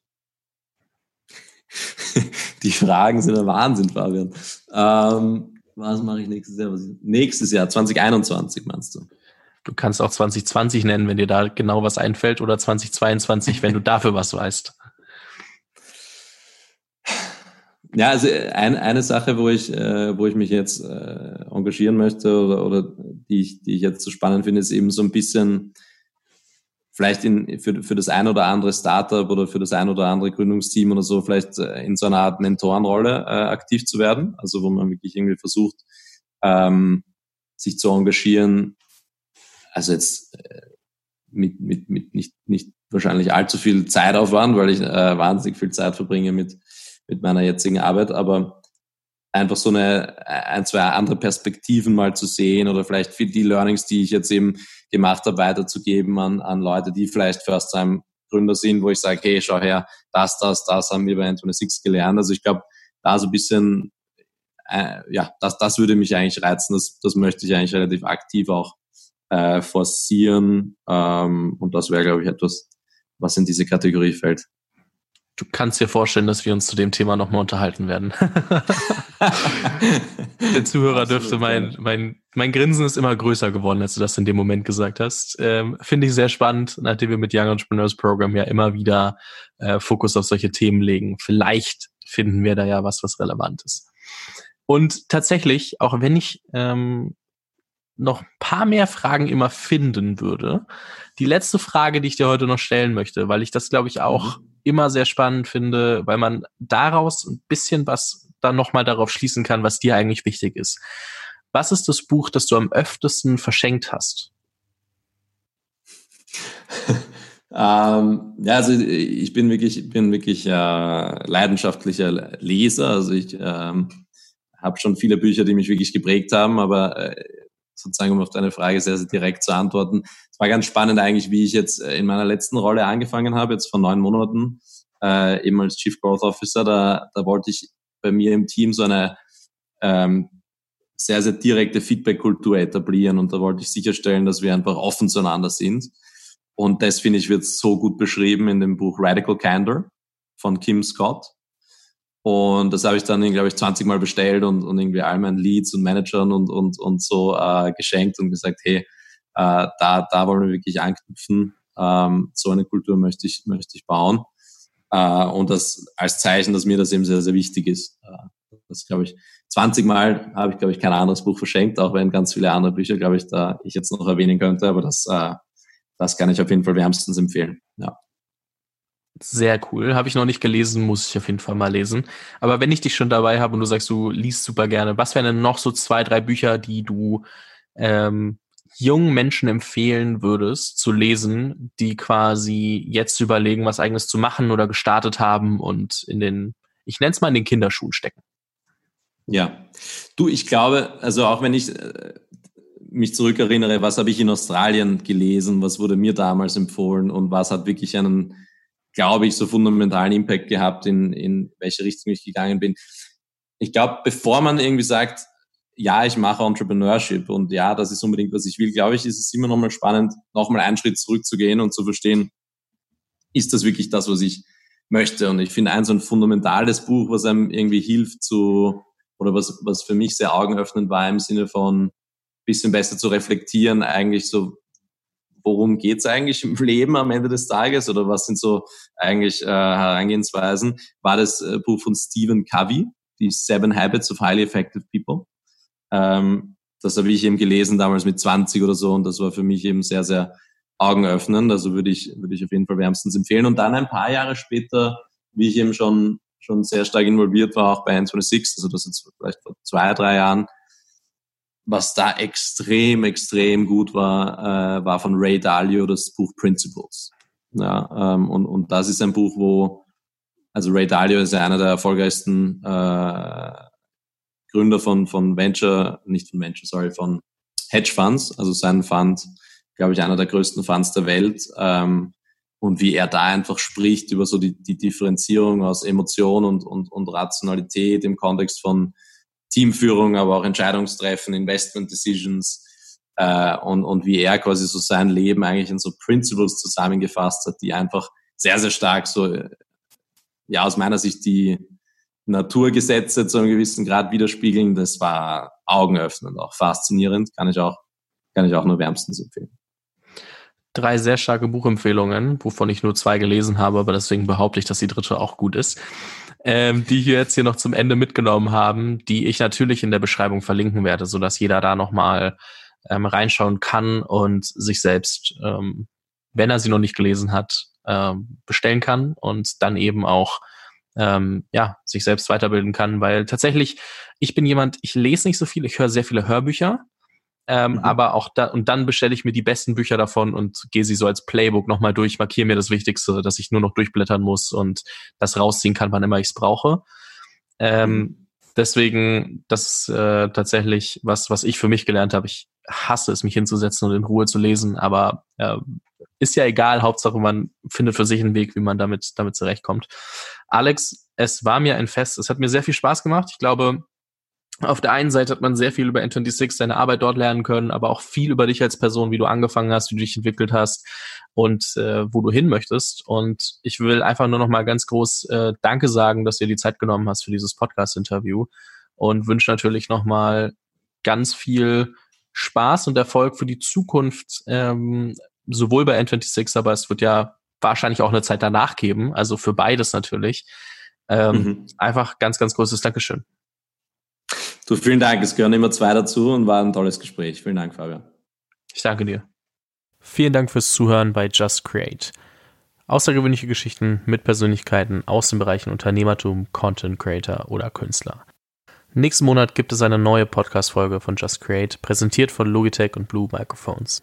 B: Die Fragen sind der Wahnsinn, Fabian. Ähm, was mache ich nächstes Jahr? nächstes Jahr, 2021 meinst du?
A: Du kannst auch 2020 nennen, wenn dir da genau was einfällt, oder 2022, wenn du dafür was weißt.
B: Ja, also ein, eine Sache, wo ich, äh, wo ich mich jetzt äh, engagieren möchte oder, oder die, ich, die ich jetzt so spannend finde, ist eben so ein bisschen vielleicht in, für, für das ein oder andere Startup oder für das ein oder andere Gründungsteam oder so vielleicht äh, in so einer Art Mentorenrolle äh, aktiv zu werden. Also wo man wirklich irgendwie versucht, ähm, sich zu engagieren. Also jetzt äh, mit, mit, mit nicht, nicht wahrscheinlich allzu viel Zeitaufwand, weil ich äh, wahnsinnig viel Zeit verbringe mit mit meiner jetzigen Arbeit, aber einfach so eine, ein, zwei andere Perspektiven mal zu sehen oder vielleicht für die Learnings, die ich jetzt eben gemacht habe, weiterzugeben an, an Leute, die vielleicht First-Time Gründer sind, wo ich sage, hey, schau her, das, das, das haben wir bei N26 gelernt. Also ich glaube, da so ein bisschen, äh, ja, das, das würde mich eigentlich reizen. Das, das möchte ich eigentlich relativ aktiv auch äh, forcieren. Ähm, und das wäre, glaube ich, etwas, was in diese Kategorie fällt.
A: Du kannst dir vorstellen, dass wir uns zu dem Thema nochmal unterhalten werden. Der Zuhörer Absolut, dürfte mein, mein, mein Grinsen ist immer größer geworden, als du das in dem Moment gesagt hast. Ähm, Finde ich sehr spannend, nachdem wir mit Young Entrepreneurs Program ja immer wieder äh, Fokus auf solche Themen legen. Vielleicht finden wir da ja was, was relevant ist. Und tatsächlich, auch wenn ich ähm, noch ein paar mehr Fragen immer finden würde, die letzte Frage, die ich dir heute noch stellen möchte, weil ich das, glaube ich, auch mhm immer sehr spannend finde, weil man daraus ein bisschen was dann nochmal darauf schließen kann, was dir eigentlich wichtig ist. Was ist das Buch, das du am öftesten verschenkt hast?
B: ähm, ja, also ich bin wirklich, bin wirklich äh, leidenschaftlicher Leser. Also ich ähm, habe schon viele Bücher, die mich wirklich geprägt haben, aber äh, sozusagen, um auf deine Frage sehr, sehr direkt zu antworten. Es war ganz spannend eigentlich, wie ich jetzt äh, in meiner letzten Rolle angefangen habe, jetzt vor neun Monaten, äh, eben als Chief Growth Officer. Da, da wollte ich bei mir im Team so eine ähm, sehr, sehr direkte Feedback-Kultur etablieren und da wollte ich sicherstellen, dass wir einfach offen zueinander sind. Und das, finde ich, wird so gut beschrieben in dem Buch Radical Candor von Kim Scott. Und das habe ich dann, glaube ich, 20 Mal bestellt und, und irgendwie all meinen Leads und Managern und, und, und so äh, geschenkt und gesagt, hey, äh, da, da wollen wir wirklich anknüpfen. Ähm, so eine Kultur möchte ich, möchte ich bauen. Äh, und das als Zeichen, dass mir das eben sehr, sehr wichtig ist. Äh, das glaube ich, 20 Mal habe ich, glaube ich, kein anderes Buch verschenkt, auch wenn ganz viele andere Bücher, glaube ich, da ich jetzt noch erwähnen könnte, aber das, äh, das kann ich auf jeden Fall wärmstens empfehlen. Ja.
A: Sehr cool. Habe ich noch nicht gelesen, muss ich auf jeden Fall mal lesen. Aber wenn ich dich schon dabei habe und du sagst, du liest super gerne, was wären denn noch so zwei, drei Bücher, die du ähm, jungen Menschen empfehlen würdest zu lesen, die quasi jetzt überlegen, was eigenes zu machen oder gestartet haben und in den, ich nenne es mal in den Kinderschuhen stecken?
B: Ja, du, ich glaube, also auch wenn ich äh, mich zurückerinnere, was habe ich in Australien gelesen, was wurde mir damals empfohlen und was hat wirklich einen glaube ich, so fundamentalen Impact gehabt, in, in welche Richtung ich gegangen bin. Ich glaube, bevor man irgendwie sagt, ja, ich mache Entrepreneurship und ja, das ist unbedingt, was ich will, glaube ich, ist es immer nochmal spannend, nochmal einen Schritt zurückzugehen und zu verstehen, ist das wirklich das, was ich möchte? Und ich finde ein so ein fundamentales Buch, was einem irgendwie hilft zu, oder was, was für mich sehr augenöffnend war im Sinne von bisschen besser zu reflektieren, eigentlich so, worum geht's eigentlich im Leben am Ende des Tages oder was sind so eigentlich äh, Herangehensweisen, war das äh, Buch von Stephen Covey, die Seven Habits of Highly Effective People. Ähm, das habe ich eben gelesen damals mit 20 oder so und das war für mich eben sehr, sehr augenöffnend. Also würde ich, würde ich auf jeden Fall wärmstens empfehlen. Und dann ein paar Jahre später, wie ich eben schon, schon sehr stark involviert war, auch bei N26, also das jetzt vielleicht vor zwei, drei Jahren, was da extrem, extrem gut war, äh, war von Ray Dalio das Buch Principles. Ja, ähm, und, und das ist ein Buch, wo, also Ray Dalio ist ja einer der erfolgreichsten äh, Gründer von, von Venture, nicht von Venture, sorry, von Hedge Funds, also sein Fund, glaube ich, einer der größten Funds der Welt. Ähm, und wie er da einfach spricht über so die, die Differenzierung aus Emotion und, und, und Rationalität im Kontext von Teamführung, aber auch Entscheidungstreffen, Investment Decisions äh, und, und wie er quasi so sein Leben eigentlich in so Principles zusammengefasst hat, die einfach sehr, sehr stark so, ja, aus meiner Sicht die Naturgesetze zu einem gewissen Grad widerspiegeln. Das war augenöffnend, auch faszinierend, kann ich auch, kann ich auch nur wärmstens empfehlen.
A: Drei sehr starke Buchempfehlungen, wovon ich nur zwei gelesen habe, aber deswegen behaupte ich, dass die dritte auch gut ist ähm, die wir jetzt hier noch zum Ende mitgenommen haben, die ich natürlich in der Beschreibung verlinken werde, so dass jeder da nochmal ähm, reinschauen kann und sich selbst, ähm, wenn er sie noch nicht gelesen hat, ähm, bestellen kann und dann eben auch ähm, ja, sich selbst weiterbilden kann, weil tatsächlich, ich bin jemand, ich lese nicht so viel, ich höre sehr viele Hörbücher, ähm, mhm. Aber auch da, und dann bestelle ich mir die besten Bücher davon und gehe sie so als Playbook nochmal durch, markiere mir das Wichtigste, dass ich nur noch durchblättern muss und das rausziehen kann, wann immer ich es brauche. Ähm, mhm. Deswegen, das ist äh, tatsächlich was, was ich für mich gelernt habe. Ich hasse es, mich hinzusetzen und in Ruhe zu lesen, aber äh, ist ja egal. Hauptsache, man findet für sich einen Weg, wie man damit, damit zurechtkommt. Alex, es war mir ein Fest. Es hat mir sehr viel Spaß gemacht. Ich glaube, auf der einen Seite hat man sehr viel über N26, deine Arbeit dort lernen können, aber auch viel über dich als Person, wie du angefangen hast, wie du dich entwickelt hast und äh, wo du hin möchtest. Und ich will einfach nur noch mal ganz groß äh, Danke sagen, dass du dir die Zeit genommen hast für dieses Podcast-Interview und wünsche natürlich noch mal ganz viel Spaß und Erfolg für die Zukunft, ähm, sowohl bei N26, aber es wird ja wahrscheinlich auch eine Zeit danach geben, also für beides natürlich. Ähm, mhm. Einfach ganz, ganz großes Dankeschön.
B: Du, vielen Dank. Es gehören immer zwei dazu und war ein tolles Gespräch. Vielen Dank, Fabian.
A: Ich danke dir. Vielen Dank fürs Zuhören bei Just Create. Außergewöhnliche Geschichten mit Persönlichkeiten aus den Bereichen Unternehmertum, Content Creator oder Künstler. Nächsten Monat gibt es eine neue Podcast-Folge von Just Create, präsentiert von Logitech und Blue Microphones.